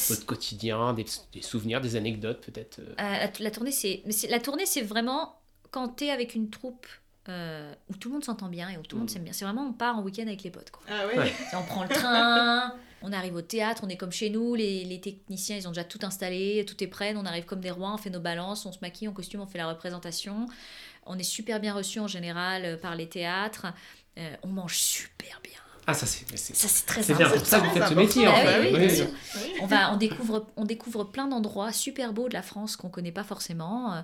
votre quotidien, des, souvenirs, des anecdotes peut-être
la, la, tournée, c'est la tournée, c'est vraiment quand tu es avec une troupe euh, où tout le monde s'entend bien et où tout le monde s'aime bien. C'est vraiment, on part en week-end avec les potes. Quoi.
Ah ouais.
On prend le train, on arrive au théâtre, on est comme chez nous, les, les, techniciens, ils ont déjà tout installé, tout est prêt, on arrive comme des rois, on fait nos balances, on se maquille en costume, on fait la représentation. On est super bien reçu en général euh, par les théâtres. Euh, on mange super bien.
Ah, ça c'est
ça c'est très
C'est bien pour ça que vous faites ce métier en.
On va on découvre on découvre plein d'endroits super beaux de la France qu'on connaît pas forcément. Euh,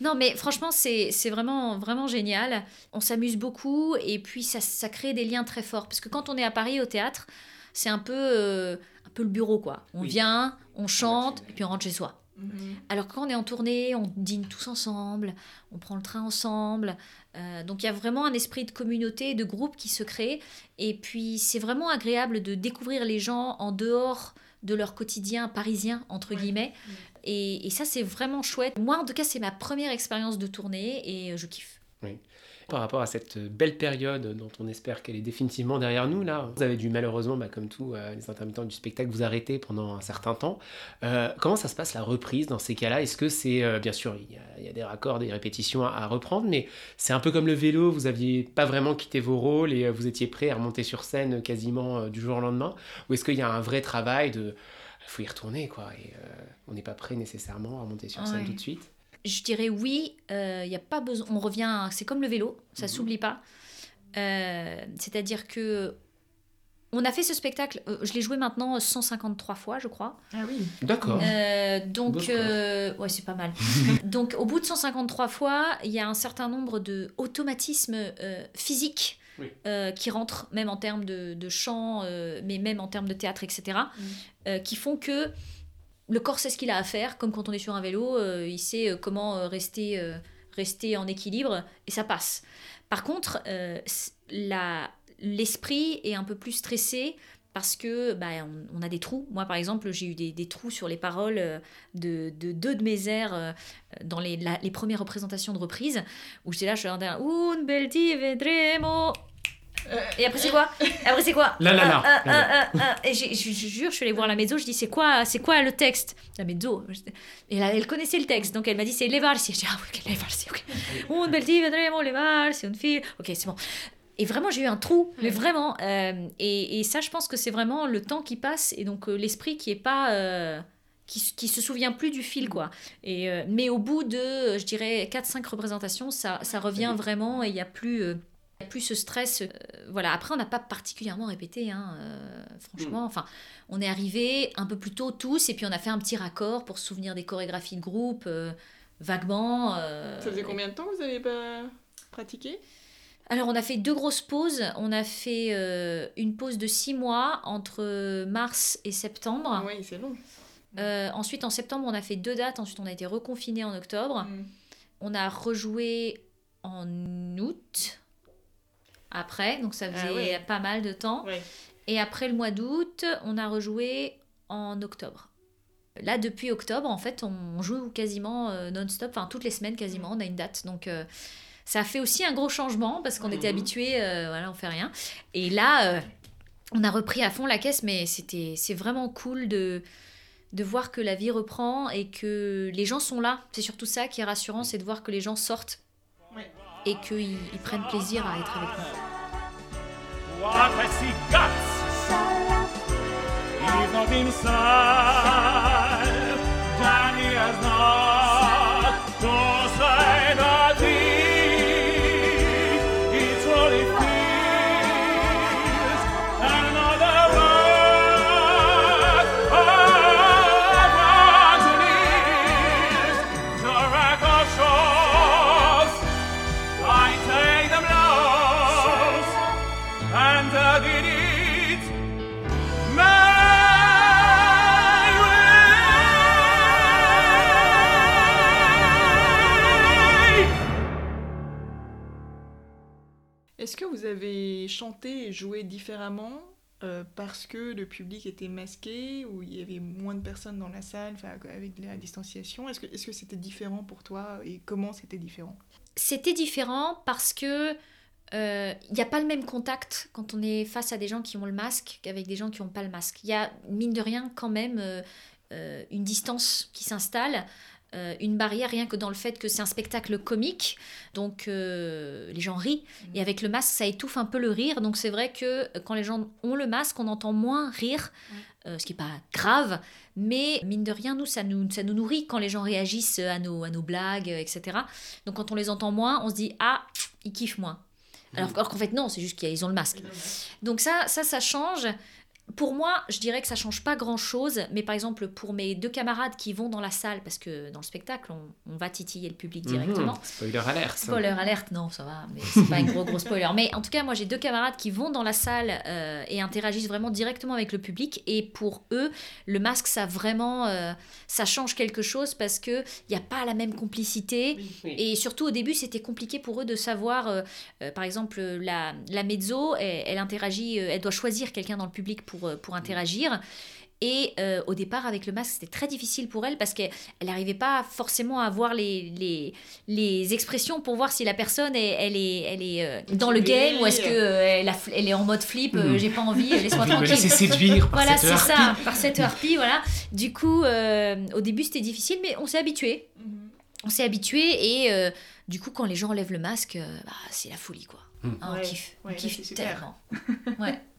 non mais franchement c'est vraiment vraiment génial. On s'amuse beaucoup et puis ça, ça crée des liens très forts parce que quand on est à Paris au théâtre, c'est un peu euh, un peu le bureau quoi. On vient, on chante et puis on rentre chez soi. Mhm. Alors quand on est en tournée, on dîne tous ensemble, on prend le train ensemble. Euh, donc il y a vraiment un esprit de communauté, de groupe qui se crée. Et puis c'est vraiment agréable de découvrir les gens en dehors de leur quotidien parisien, entre guillemets. Et, et, ça c'est vraiment chouette. Moi en tout cas c'est ma première expérience de tournée et je kiffe.
Oui par rapport à cette belle période dont on espère qu'elle est définitivement derrière nous. Là, vous avez dû malheureusement, bah, comme tous euh, les intermittents du spectacle, vous arrêter pendant un certain temps. Euh, comment ça se passe la reprise dans ces cas-là? Est-ce que c'est, euh, bien sûr, il y, a, des raccords, des répétitions à, reprendre, mais c'est un peu comme le vélo, vous aviez pas vraiment quitté vos rôles et vous étiez prêt à remonter sur scène quasiment du jour au lendemain? Ou est-ce qu'il y a un vrai travail de... Il faut y retourner, quoi, et on n'est pas prêt nécessairement à remonter sur scène tout de suite?
Je dirais oui, il euh, y a pas besoin. On revient, c'est comme le vélo, ça ne mhm. s'oublie pas. Euh, c'est-à-dire que on a fait ce spectacle, euh, je l'ai joué maintenant 153 fois, je crois.
Ah oui.
D'accord.
donc, ouais, c'est pas mal. donc, au bout de 153 fois, il y a un certain nombre de automatismes physiques qui rentrent, même en termes de, chant, mais même en termes de théâtre, etc., mm. qui font que le corps sait ce qu'il a à faire, comme quand on est sur un vélo, euh, il sait euh, comment euh, rester, rester en équilibre et ça passe. Par contre, l'esprit est un peu plus stressé parce que bah, on, a des trous. Moi, par exemple, j'ai eu des, trous sur les paroles de, deux de mes airs dans les, les premières représentations de reprise, où j'étais là, je suis en train Un bel vedremo euh, et après c'est quoi Après c'est quoi
La la
la. Et je, jure, je suis allée voir la mezzo, je dis c'est quoi, c'est quoi le texte? La mezzo. Et là, elle connaissait le texte, donc elle m'a dit c'est levarsi. Je dis ah oui, levarsi, ok. Un bel ti vedremo levarsi, un fil. Ok, c'est bon. Et vraiment, j'ai eu un trou, mais vraiment. Euh, et, et, ça, je pense que c'est vraiment le temps qui passe et donc euh, l'esprit qui est pas. qui, qui se souvient plus du fil, quoi. Et, mais au bout de, je dirais, 4-5 représentations, ça, ça revient vraiment et il n'y a plus plus ce stress. Euh, voilà. Après, on n'a pas particulièrement répété, hein, euh, franchement. Mm. Enfin, on est arrivé un peu plus tôt tous, et puis on a fait un petit raccord pour se souvenir des chorégraphies de groupe, euh, vaguement.
Ça faisait combien de temps que vous n'avez pas pratiqué?
Alors on a fait deux grosses pauses. On a fait une pause de six mois entre mars et septembre.
Ah oui, c'est long.
ensuite en septembre on a fait deux dates. Ensuite on a été reconfiné en octobre. Mm. On a rejoué en août après, donc ça ah faisait pas mal de temps. Et après le mois d'août, on a rejoué en octobre. Là, depuis octobre, en fait, on joue quasiment euh, non-stop, enfin toutes les semaines quasiment, on a une date. Donc euh, ça a fait aussi un gros changement parce qu'on était mhm. habitué, euh, voilà, on fait rien. Et là, on a repris à fond la caisse, mais c'était, c'est vraiment cool de, de voir que la vie reprend et que les gens sont là. C'est surtout ça qui est rassurant, c'est de voir que les gens sortent et qu'ils prennent plaisir à être avec nous.
Est-ce que vous avez chanté et joué différemment euh, parce que le public était masqué ou il y avait moins de personnes dans la salle avec de la distanciation? Est-ce que c'était différent pour toi et comment c'était différent?
C'était différent parce que il n'y a pas le même contact quand on est face à des gens qui ont le masque qu'avec des gens qui n'ont pas le masque. Il y a, mine de rien, quand même une distance qui s'installe. Euh, une barrière rien que dans le fait que c'est un spectacle comique, donc euh, les gens rient, et avec le masque ça étouffe un peu le rire, donc c'est vrai que quand les gens ont le masque on entend moins rire, euh, ce qui n'est pas grave, mais mine de rien nous ça, nous ça nous nourrit quand les gens réagissent à nos, à nos blagues, etc. Donc quand on les entend moins, on se dit ah, ils kiffent moins. Alors, alors qu'en fait non, c'est juste qu'ils ont le masque. Donc ça, ça, ça change. Pour moi, je dirais que ça change pas grand chose, mais par exemple pour mes deux camarades qui vont dans la salle, parce que dans le spectacle, on, va titiller le public mhm. directement.
spoiler alerte.
Spoiler alerte, non, ça va, mais c'est pas un gros gros spoiler. Mais en tout cas, moi j'ai deux camarades qui vont dans la salle euh, et interagissent vraiment directement avec le public, et pour eux, le masque, ça vraiment, euh, ça change quelque chose parce que il n'y a pas la même complicité, et surtout au début, c'était compliqué pour eux de savoir, euh, par exemple, la, la mezzo, elle, elle interagit, elle doit choisir quelqu'un dans le public pour euh, pour, interagir. Et euh, au départ, avec le masque, c'était très difficile pour elle parce qu'elle n'arrivait pas forcément à voir les, les, les, expressions pour voir si la personne, est, elle est, elle est euh, dans le game ou est-ce qu'elle elle est en mode flip, hmm. j'ai pas envie, laisse-moi tranquille.
séduire par
Voilà, c'est ça, par cette harpie, voilà. Du coup, au début, c'était difficile, mais on s'est habitué. On s'est habitué et du coup, quand les gens enlèvent le masque, bah, c'est la folie, quoi. On kiffe, on kiffe tellement. ouais.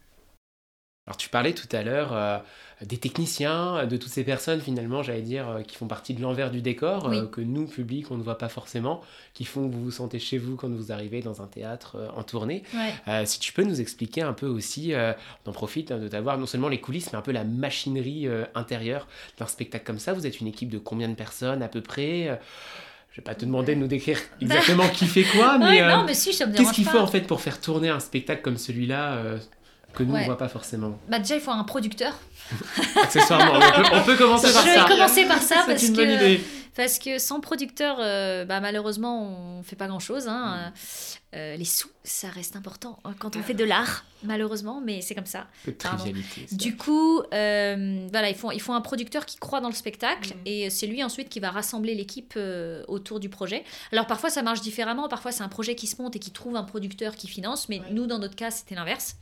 Alors tu parlais tout à l'heure euh, des techniciens, de toutes ces personnes finalement, j'allais dire, euh, qui font partie de l'envers du décor, euh, que nous, public, on ne voit pas forcément, qui font que vous vous sentez chez vous quand vous arrivez dans un théâtre en tournée. si tu peux nous expliquer un peu aussi, on en profite hein, de t'avoir non seulement les coulisses, mais un peu la machinerie intérieure d'un spectacle comme ça. Vous êtes une équipe de combien de personnes à peu près je vais pas te demander de nous décrire exactement qui fait quoi, mais,
mais si,
qu'est-ce qu'il faut en fait pour faire tourner un spectacle comme celui-là que nous, on ne voit pas forcément.
Bah déjà, il faut un producteur.
Accessoirement, on peut, commencer par
ça.
Je
vais commencer par ça parce que, parce que sans producteur, euh, bah, malheureusement, on ne fait pas grand-chose. Hein. Mm. Euh, les sous, ça reste important hein, quand on fait de l'art, malheureusement, mais c'est comme ça. Du coup, euh, voilà, il faut, il faut un producteur qui croit dans le spectacle mm. et c'est lui ensuite qui va rassembler l'équipe autour du projet. Alors parfois, ça marche différemment. Parfois, c'est un projet qui se monte et qui trouve un producteur qui finance, mais nous, dans notre cas, c'était l'inverse.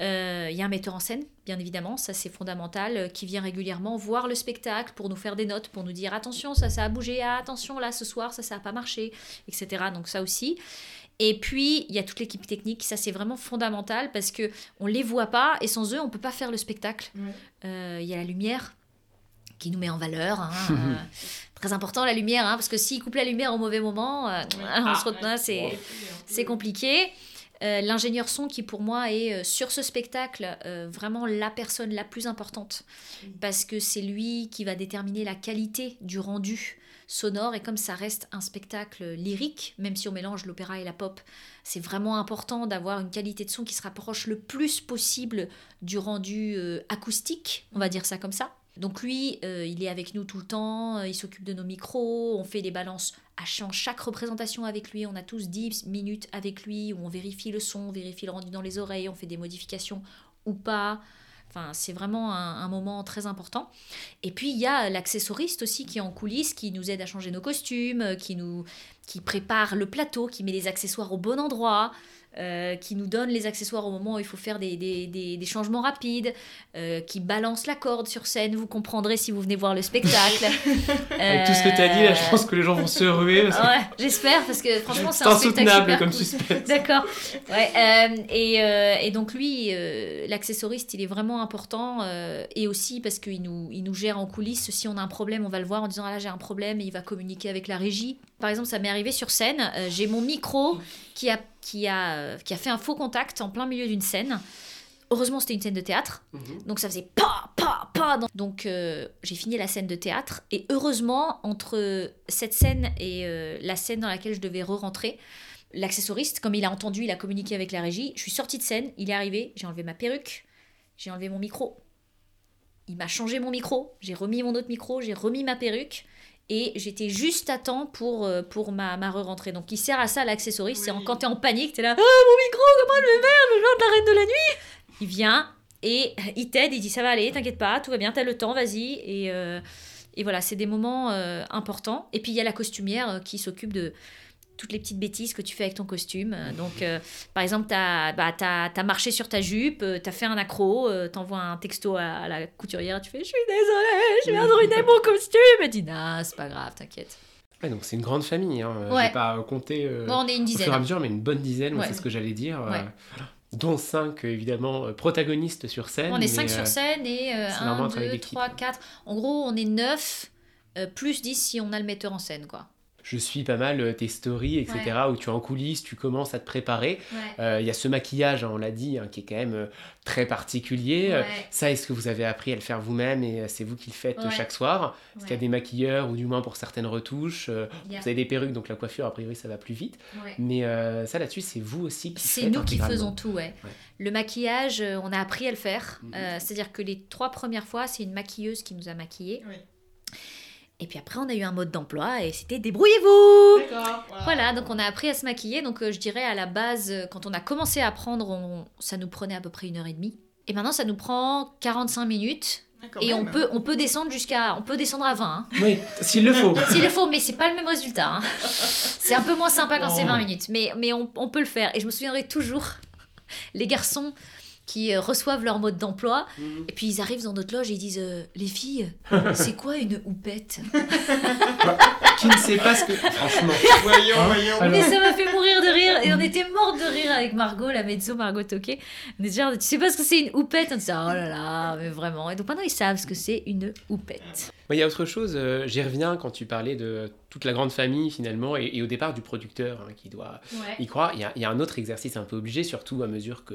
Euh, il y a un metteur en scène, bien évidemment, ça c'est fondamental, euh, qui vient régulièrement voir le spectacle pour nous faire des notes, pour nous dire attention, ça, ça a bougé, ah, attention, là, ce soir, ça, ça n'a pas marché, etc. Donc ça aussi. Et puis, il y a toute l'équipe technique, ça c'est vraiment fondamental parce que on les voit pas et sans eux, on peut pas faire le spectacle. Euh, il y a la lumière qui nous met en valeur. Hein, très important la lumière, hein, parce que s'ils coupent la lumière au mauvais moment, on se ah, c'est compliqué. Euh, l'ingénieur son qui pour moi est euh, sur ce spectacle euh, vraiment la personne la plus importante. Parce que c'est lui qui va déterminer la qualité du rendu sonore. Et comme ça reste un spectacle lyrique même si on mélange l'opéra et la pop c'est vraiment important d'avoir une qualité de son qui se rapproche le plus possible du rendu acoustique on va dire ça comme ça donc lui, il est avec nous tout le temps, il s'occupe de nos micros, on fait des balances à chaque représentation avec lui, on a tous 10 minutes avec lui où on vérifie le son, on vérifie le rendu dans les oreilles, on fait des modifications ou pas. Enfin, c'est vraiment un, moment très important. Et puis il y a l'accessoriste aussi qui est en coulisses, qui nous aide à changer nos costumes, qui nous qui prépare le plateau, qui met les accessoires au bon endroit. Euh, qui nous donne les accessoires au moment où il faut faire des, des, des, changements rapides, euh, qui balance la corde sur scène. Vous comprendrez si vous venez voir le spectacle.
Avec tout ce que tu as dit, là, je pense que les gens vont se ruer.
Ouais, j'espère, parce que franchement, c'est
un spectacle comme suspense.
D'accord. Ouais, euh, et, et, donc, lui, l'accessoriste, il est vraiment important. et aussi parce qu'il nous, il nous gère en coulisses. Si on a un problème, on va le voir en disant Ah là, j'ai un problème, et il va communiquer avec la régie. Par exemple, ça m'est arrivé sur scène. j'ai mon micro qui a qui a, euh, qui a fait un faux contact en plein milieu d'une scène. Heureusement, c'était une scène de théâtre. Mhm. Donc ça faisait pa, pa, pa. Donc euh, j'ai fini la scène de théâtre. Et heureusement, entre cette scène et euh, la scène dans laquelle je devais re-rentrer, l'accessoriste, comme il a entendu, il a communiqué avec la régie. Je suis sortie de scène, il est arrivé, j'ai enlevé ma perruque, j'ai enlevé mon micro. Il m'a changé mon micro, j'ai remis mon autre micro, j'ai remis ma perruque. Et j'étais juste à temps pour, euh, pour ma, ma re-rentrée. Donc il sert à ça l'accessory, c'est quand t'es en panique, t'es là, ah mon micro, comment je vais faire, le genre de la reine de la nuit? Il vient et il t'aide, il dit ça va aller, t'inquiète pas, tout va bien, t'as le temps, vas-y. Et, euh, et voilà, c'est des moments euh, importants. Et puis il y a la costumière qui s'occupe de toutes les petites bêtises que tu fais avec ton costume. Donc, par exemple, tu as, bah, as, marché sur ta jupe, tu as fait un accro, tu envoies un texto à, la couturière, tu fais Je suis désolée, je viens de ruiner mon costume. Elle dit Non, c'est pas grave, t'inquiète.
Ouais, donc c'est une grande famille. Hein. Ouais. pas compté
bon, on est une dizaine.
au fur et à mesure, mais une bonne dizaine, c'est ce que j'allais dire dont 5 évidemment euh, protagonistes sur scène.
On est 5 sur euh, scène et 1, 2, 3, 4. En gros, on est 9, euh, plus 10 si on a le metteur en scène. quoi
je suis pas mal euh, tes stories, etc., où tu es en coulisses, tu commences à te préparer. Euh, il y a ce maquillage, hein, on l'a dit, hein, qui est quand même euh, très particulier. ça, est-ce que vous avez appris à le faire vous-même et c'est vous qui le faites chaque soir? Est-ce qu'il y a des maquilleurs, ou du moins pour certaines retouches Vous avez des perruques, donc la coiffure, a priori, ça va plus vite. Mais ça, là-dessus, c'est vous aussi qui
C'est nous qui faisons tout, ouais. Le maquillage, on a appris à le faire. Mhm. C'est-à-dire que les trois premières fois, c'est une maquilleuse qui nous a maquillés. Et puis après, on a eu un mode d'emploi et c'était débrouillez-vous voilà. donc on a appris à se maquiller. Donc euh, je dirais à la base, euh, quand on a commencé à apprendre, ça nous prenait à peu près une heure et demie. Et maintenant, ça nous prend 45 minutes. Et on peut, on peut descendre jusqu'à on peut descendre à 20. Hein.
Oui, s'il le faut.
s'il le faut, mais c'est pas le même résultat. Hein. C'est un peu moins sympa quand c'est 20 minutes. Mais, mais on, on peut le faire. Et je me souviendrai toujours, les garçons qui euh, reçoivent leur mode d'emploi. Mhm. Et puis ils arrivent dans notre loge et ils disent euh, Les filles, c'est quoi une houppette?
Qui ne sait pas ce que. Franchement.
voyons, voyons. Et ça m'a fait mourir de rire. Et on était morts de rire avec Margot, la mezzo Margot Toquet. On est genre Tu sais pas ce que c'est une houppette? On dit Oh là là, mais vraiment. Et donc maintenant ils savent ce que c'est une houppette.
Il y a autre chose, euh, j'y reviens quand tu parlais de toute la grande famille finalement, et, au départ du producteur hein, qui doit y croire. Il y, a, il y, a, un autre exercice un peu obligé, surtout à mesure que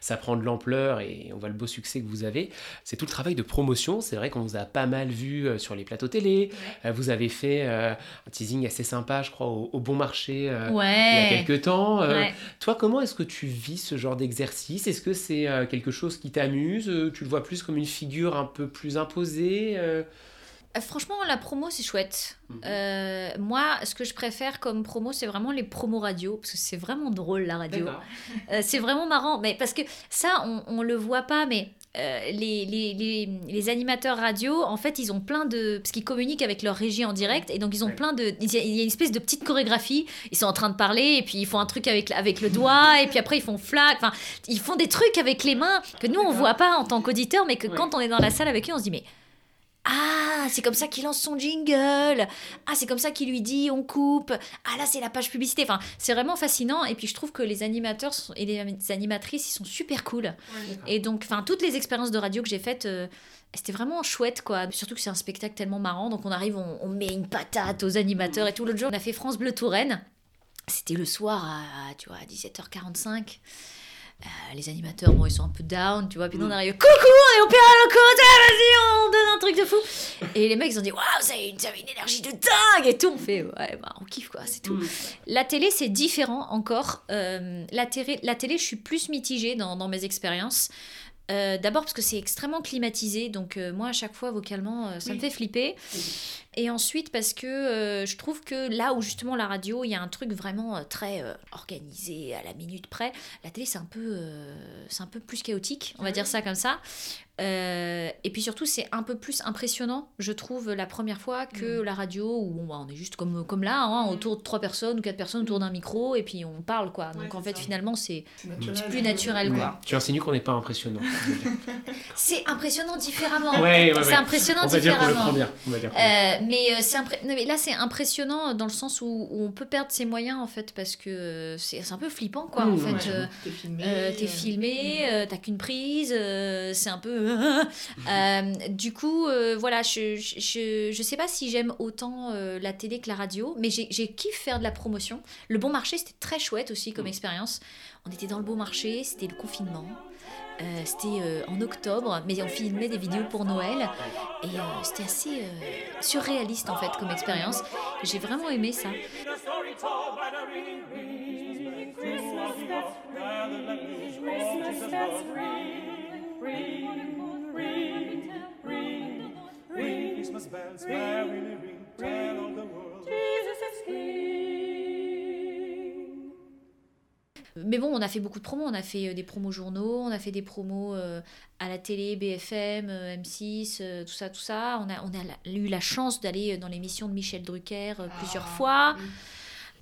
ça prend de l'ampleur et on voit le beau succès que vous avez. C'est tout le travail de promotion. C'est vrai qu'on vous a pas mal vu euh, sur les plateaux télé. Euh, vous avez fait un teasing assez sympa, je crois, au, Bon Marché il y a quelques temps. Toi, comment est-ce que tu vis ce genre d'exercice? Est-ce que c'est quelque chose qui t'amuse? Tu le vois plus comme une figure un peu plus imposée
euh, franchement, la promo, c'est chouette. Mhm. Euh, moi, ce que je préfère comme promo, c'est vraiment les promos radio, parce que c'est vraiment drôle, la radio. Euh, c'est vraiment marrant, mais parce que ça, on, on le voit pas, mais les, les, les, les, animateurs radio, en fait, ils ont plein de... Parce qu'ils communiquent avec leur régie en direct, et donc ils ont plein de... Il y, a, une espèce de petite chorégraphie, ils sont en train de parler, et puis ils font un truc avec, avec le doigt, et puis après ils font flac, enfin, ils font des trucs avec les mains que nous, on voit pas en tant qu'auditeur, mais que quand on est dans la salle avec eux, on se dit, mais ah, c'est comme ça qu'il lance son jingle. Ah, c'est comme ça qu'il lui dit on coupe. Ah, là, c'est la page publicité. Enfin, c'est vraiment fascinant. Et puis, je trouve que les animateurs et les animatrices, ils sont super cool. et donc, enfin, toutes les expériences de radio que j'ai faites, euh, c'était vraiment chouette, quoi. Surtout que c'est un spectacle tellement marrant. Donc, on arrive, on, met une patate aux animateurs et tout. L'autre jour, on a fait France Bleu Touraine. C'était le soir à, tu vois, à 17h45. Euh, les animateurs, bon, ils sont un peu down, tu vois. Puis nous, on arrive, coucou, on est au Péra vas-y, on donne un truc de fou. Et les mecs, ils ont dit, waouh, ça une, une énergie de dingue et tout. On fait, ouais, bah, on kiffe, quoi, c'est tout. Mm. La télé, c'est différent encore. Euh, la, télé, la télé, je suis plus mitigée dans, dans mes expériences. Euh, d'abord parce que c'est extrêmement climatisé, donc moi à chaque fois vocalement ça me fait flipper. Et ensuite parce que euh, je trouve que là où justement la radio, il y a un truc vraiment euh, très euh, organisé à la minute près, la télé c'est un peu c'est un peu plus chaotique, on va dire ça comme ça. et puis surtout c'est un peu plus impressionnant, je trouve, la première fois que mm. la radio où bah, on est juste comme, comme là, hein, mm. autour de trois personnes ou quatre personnes autour d'un micro et puis on parle quoi. Donc en fait finalement c'est plus naturel quoi.
Tu insinues qu'on n'est pas impressionnant.
c'est impressionnant différemment. c'est impressionnant différemment. On va dire mais, euh, mais là, c'est impressionnant dans le sens où, on peut perdre ses moyens, en fait, parce que c'est un peu flippant, quoi, en fait. Euh, t'es filmé, euh, filmé t'as qu'une prise, c'est un peu... du coup, voilà, je, je, je, sais pas si j'aime autant la télé que la radio, mais j'ai kiffé faire de la promotion. Le Bon Marché, c'était très chouette aussi comme mm. expérience. On était dans le Bon Marché, c'était le confinement. Euh, c'était euh, en octobre, mais on filmait des vidéos pour Noël. Et euh, c'était assez surréaliste en fait comme expérience. J'ai vraiment aimé ça. Mais bon, on a fait beaucoup de promos. On a fait euh, des promos journaux, on a fait des promos euh, à la télé, BFM, euh, M6, tout ça, tout ça. On a, on a eu la chance d'aller dans l'émission de Michel Drucker plusieurs ah, fois.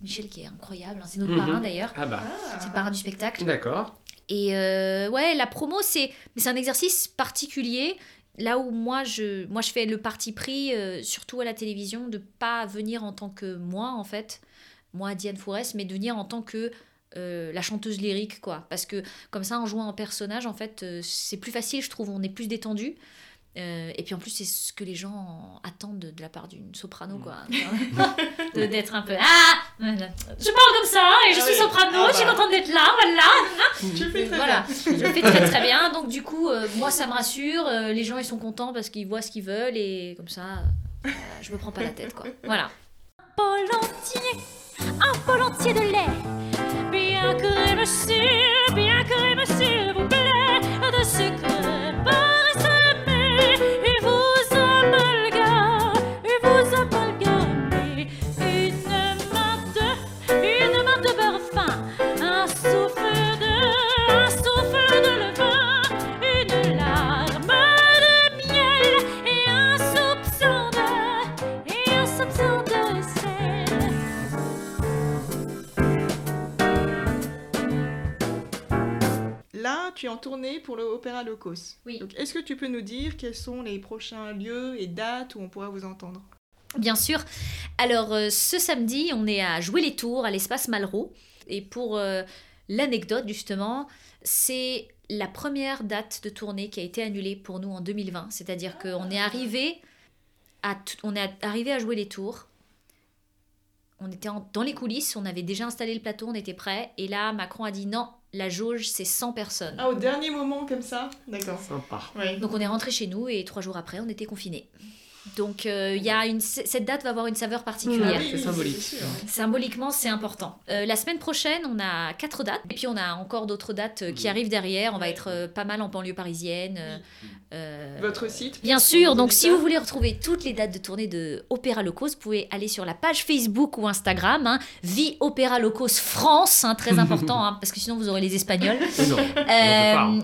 Michel qui est incroyable, hein, c'est notre mhm. parrain d'ailleurs.
Ah bah.
C'est le parrain du spectacle.
D'accord.
Et ouais, la promo, c'est un exercice particulier là où moi je, moi je fais le parti pris, surtout à la télévision, de pas venir en tant que moi en fait, moi Diane Fourès, mais de venir en tant que euh, la chanteuse lyrique, quoi. Parce que comme ça, en jouant un personnage, en fait, euh, c'est plus facile, je trouve, on est plus détendu. Euh, et puis en plus, c'est ce que les gens attendent de, la part d'une soprano, quoi. Mm. D'être un peu Ah Je parle comme ça, et je ah suis soprano, ah je suis bah. contente d'être là, voilà
Tu fais très
voilà.
bien.
Je fais très très bien, donc du coup, moi ça me rassure, les gens ils sont contents parce qu'ils voient ce qu'ils veulent, et comme ça, je me prends pas la tête, quoi. Voilà.
Un volontiers de lait Bien que monsieur, bien que monsieur vous plaît, de sucre parsemé,
tu es en tournée pour le Opéra Locos.
Oui.
Donc, est-ce que tu peux nous dire quels sont les prochains lieux et dates où on pourra vous entendre?
Bien sûr. Alors, euh, ce samedi, on est à Jouer les Tours à l'espace Malraux. Et pour euh, l'anecdote, justement, c'est la première date de tournée qui a été annulée pour nous en 2020. C'est-à-dire qu'on est arrivé à, on est arrivé à jouer les tours. On était dans les coulisses, on avait déjà installé le plateau, on était prêt. Et là, Macron a dit non, la jauge, c'est 100 personnes.
Ah, au dernier moment, comme ça? D'accord.
Sympa.
Donc on est rentré chez nous et trois jours après, on était confinés. Donc euh, y a une, cette date va avoir une saveur particulière.
Ah c'est symbolique.
Symboliquement, c'est important. Euh, la semaine prochaine, on a quatre dates. Et puis on a encore d'autres dates euh, qui arrivent derrière. On va être pas mal en banlieue parisienne.
Votre site
Bien sûr. Donc si vous voulez retrouver toutes les dates de tournée de Opéra Locos, vous pouvez aller sur la page Facebook ou Instagram. Hein, Vie Opéra Locos France, hein, très important, hein, parce que sinon vous aurez les Espagnols.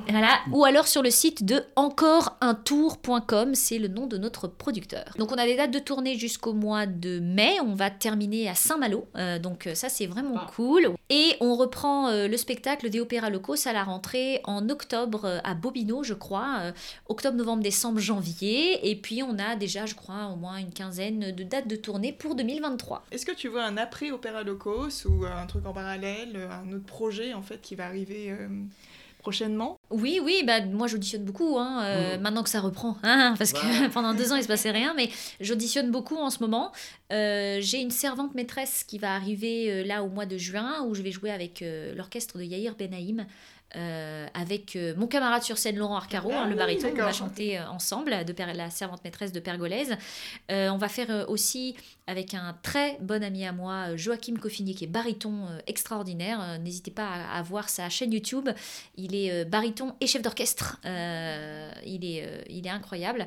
voilà. Ou alors sur le site de encoreintour.com, c'est le nom de notre producteur. Donc on a des dates de tournée jusqu'au mois de mai. On va terminer à Saint-Malo. Euh, donc euh, ça c'est vraiment ah. cool. Et on reprend euh, le spectacle des opéras locaux à la rentrée en octobre à Bobino, je crois. octobre, novembre, décembre, janvier. Et puis on a déjà, je crois, au moins une quinzaine de dates de tournée pour 2023.
Est-ce que tu vois un après opéra locaux ou un truc en parallèle, un autre projet en fait qui va arriver prochainement
Oui, oui, bah, moi j'auditionne beaucoup, hein, euh, mmh. maintenant que ça reprend, hein, parce que pendant deux ans il se passait rien, mais j'auditionne beaucoup en ce moment. Euh, j'ai une servante maîtresse qui va arriver euh, là au mois de juin, où je vais jouer avec l'orchestre de Yair Benaïm. Euh, avec euh, mon camarade sur scène Laurent Arcaro, hein, le ah baryton, on va chanter euh, ensemble, de la servante maîtresse de Pergolaise. on va faire aussi avec un très bon ami à moi, Joachim Coffinier, qui est baryton extraordinaire. N'hésitez pas à, voir sa chaîne YouTube. Il est baryton et chef d'orchestre. il, est, il est incroyable.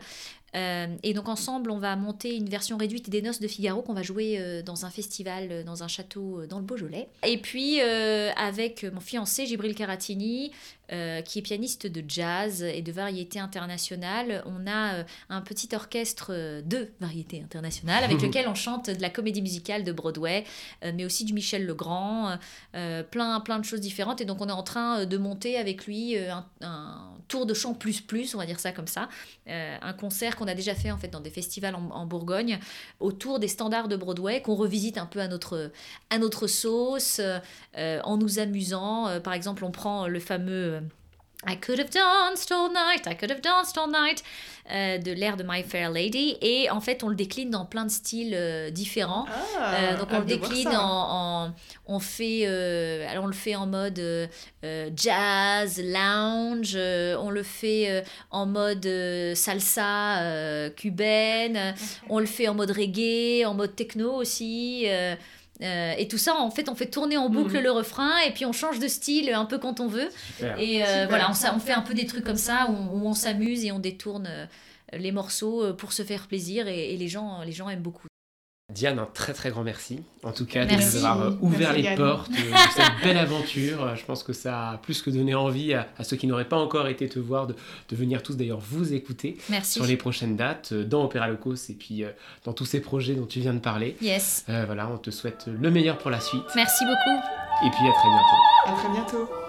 Euh, et donc ensemble, on va monter une version réduite des Noces de Figaro qu'on va jouer euh, dans un festival, euh, dans un château dans le Beaujolais. Et puis avec mon fiancé Gibril Caratini, qui est pianiste de jazz et de variété internationale, on a un petit orchestre de variété internationale avec lequel on chante de la comédie musicale de Broadway, mais aussi du Michel Legrand, plein, plein de choses différentes. Et donc on est en train de monter avec lui un, un tour de chant plus plus, on va dire ça comme ça, un concert qu'on a déjà fait en fait dans des festivals en, Bourgogne autour des standards de Broadway qu'on revisite un peu à notre, à notre sauce euh, en nous amusant. Euh, par exemple, on prend le fameux euh, I could have danced all night, I could have danced all night de l'air de My Fair Lady et en fait on le décline dans plein de styles différents.
Ah,
donc on le décline en, on fait alors on le fait en mode jazz, lounge, on le fait en mode salsa cubaine, on le fait en mode reggae, en mode techno aussi. Euh, et tout ça, en fait, on fait tourner en boucle mhm. le refrain et puis on change de style un peu quand on veut. Et euh, voilà, on, on, fait un peu des trucs comme ça où, on, s'amuse et on détourne euh, les morceaux pour se faire plaisir et, et les, gens, les gens aiment beaucoup.
Diane, un très très grand merci. En tout cas, de nous avoir euh, ouvert les portes de cette belle aventure. Je pense que ça a plus que donné envie à, ceux qui n'auraient pas encore été te voir de, venir tous d'ailleurs vous écouter sur les prochaines dates euh, dans Opéra Locos et puis euh, dans tous ces projets dont tu viens de parler.
Yes.
voilà, on te souhaite le meilleur pour la suite.
Merci beaucoup.
Et puis à très bientôt.
À très bientôt.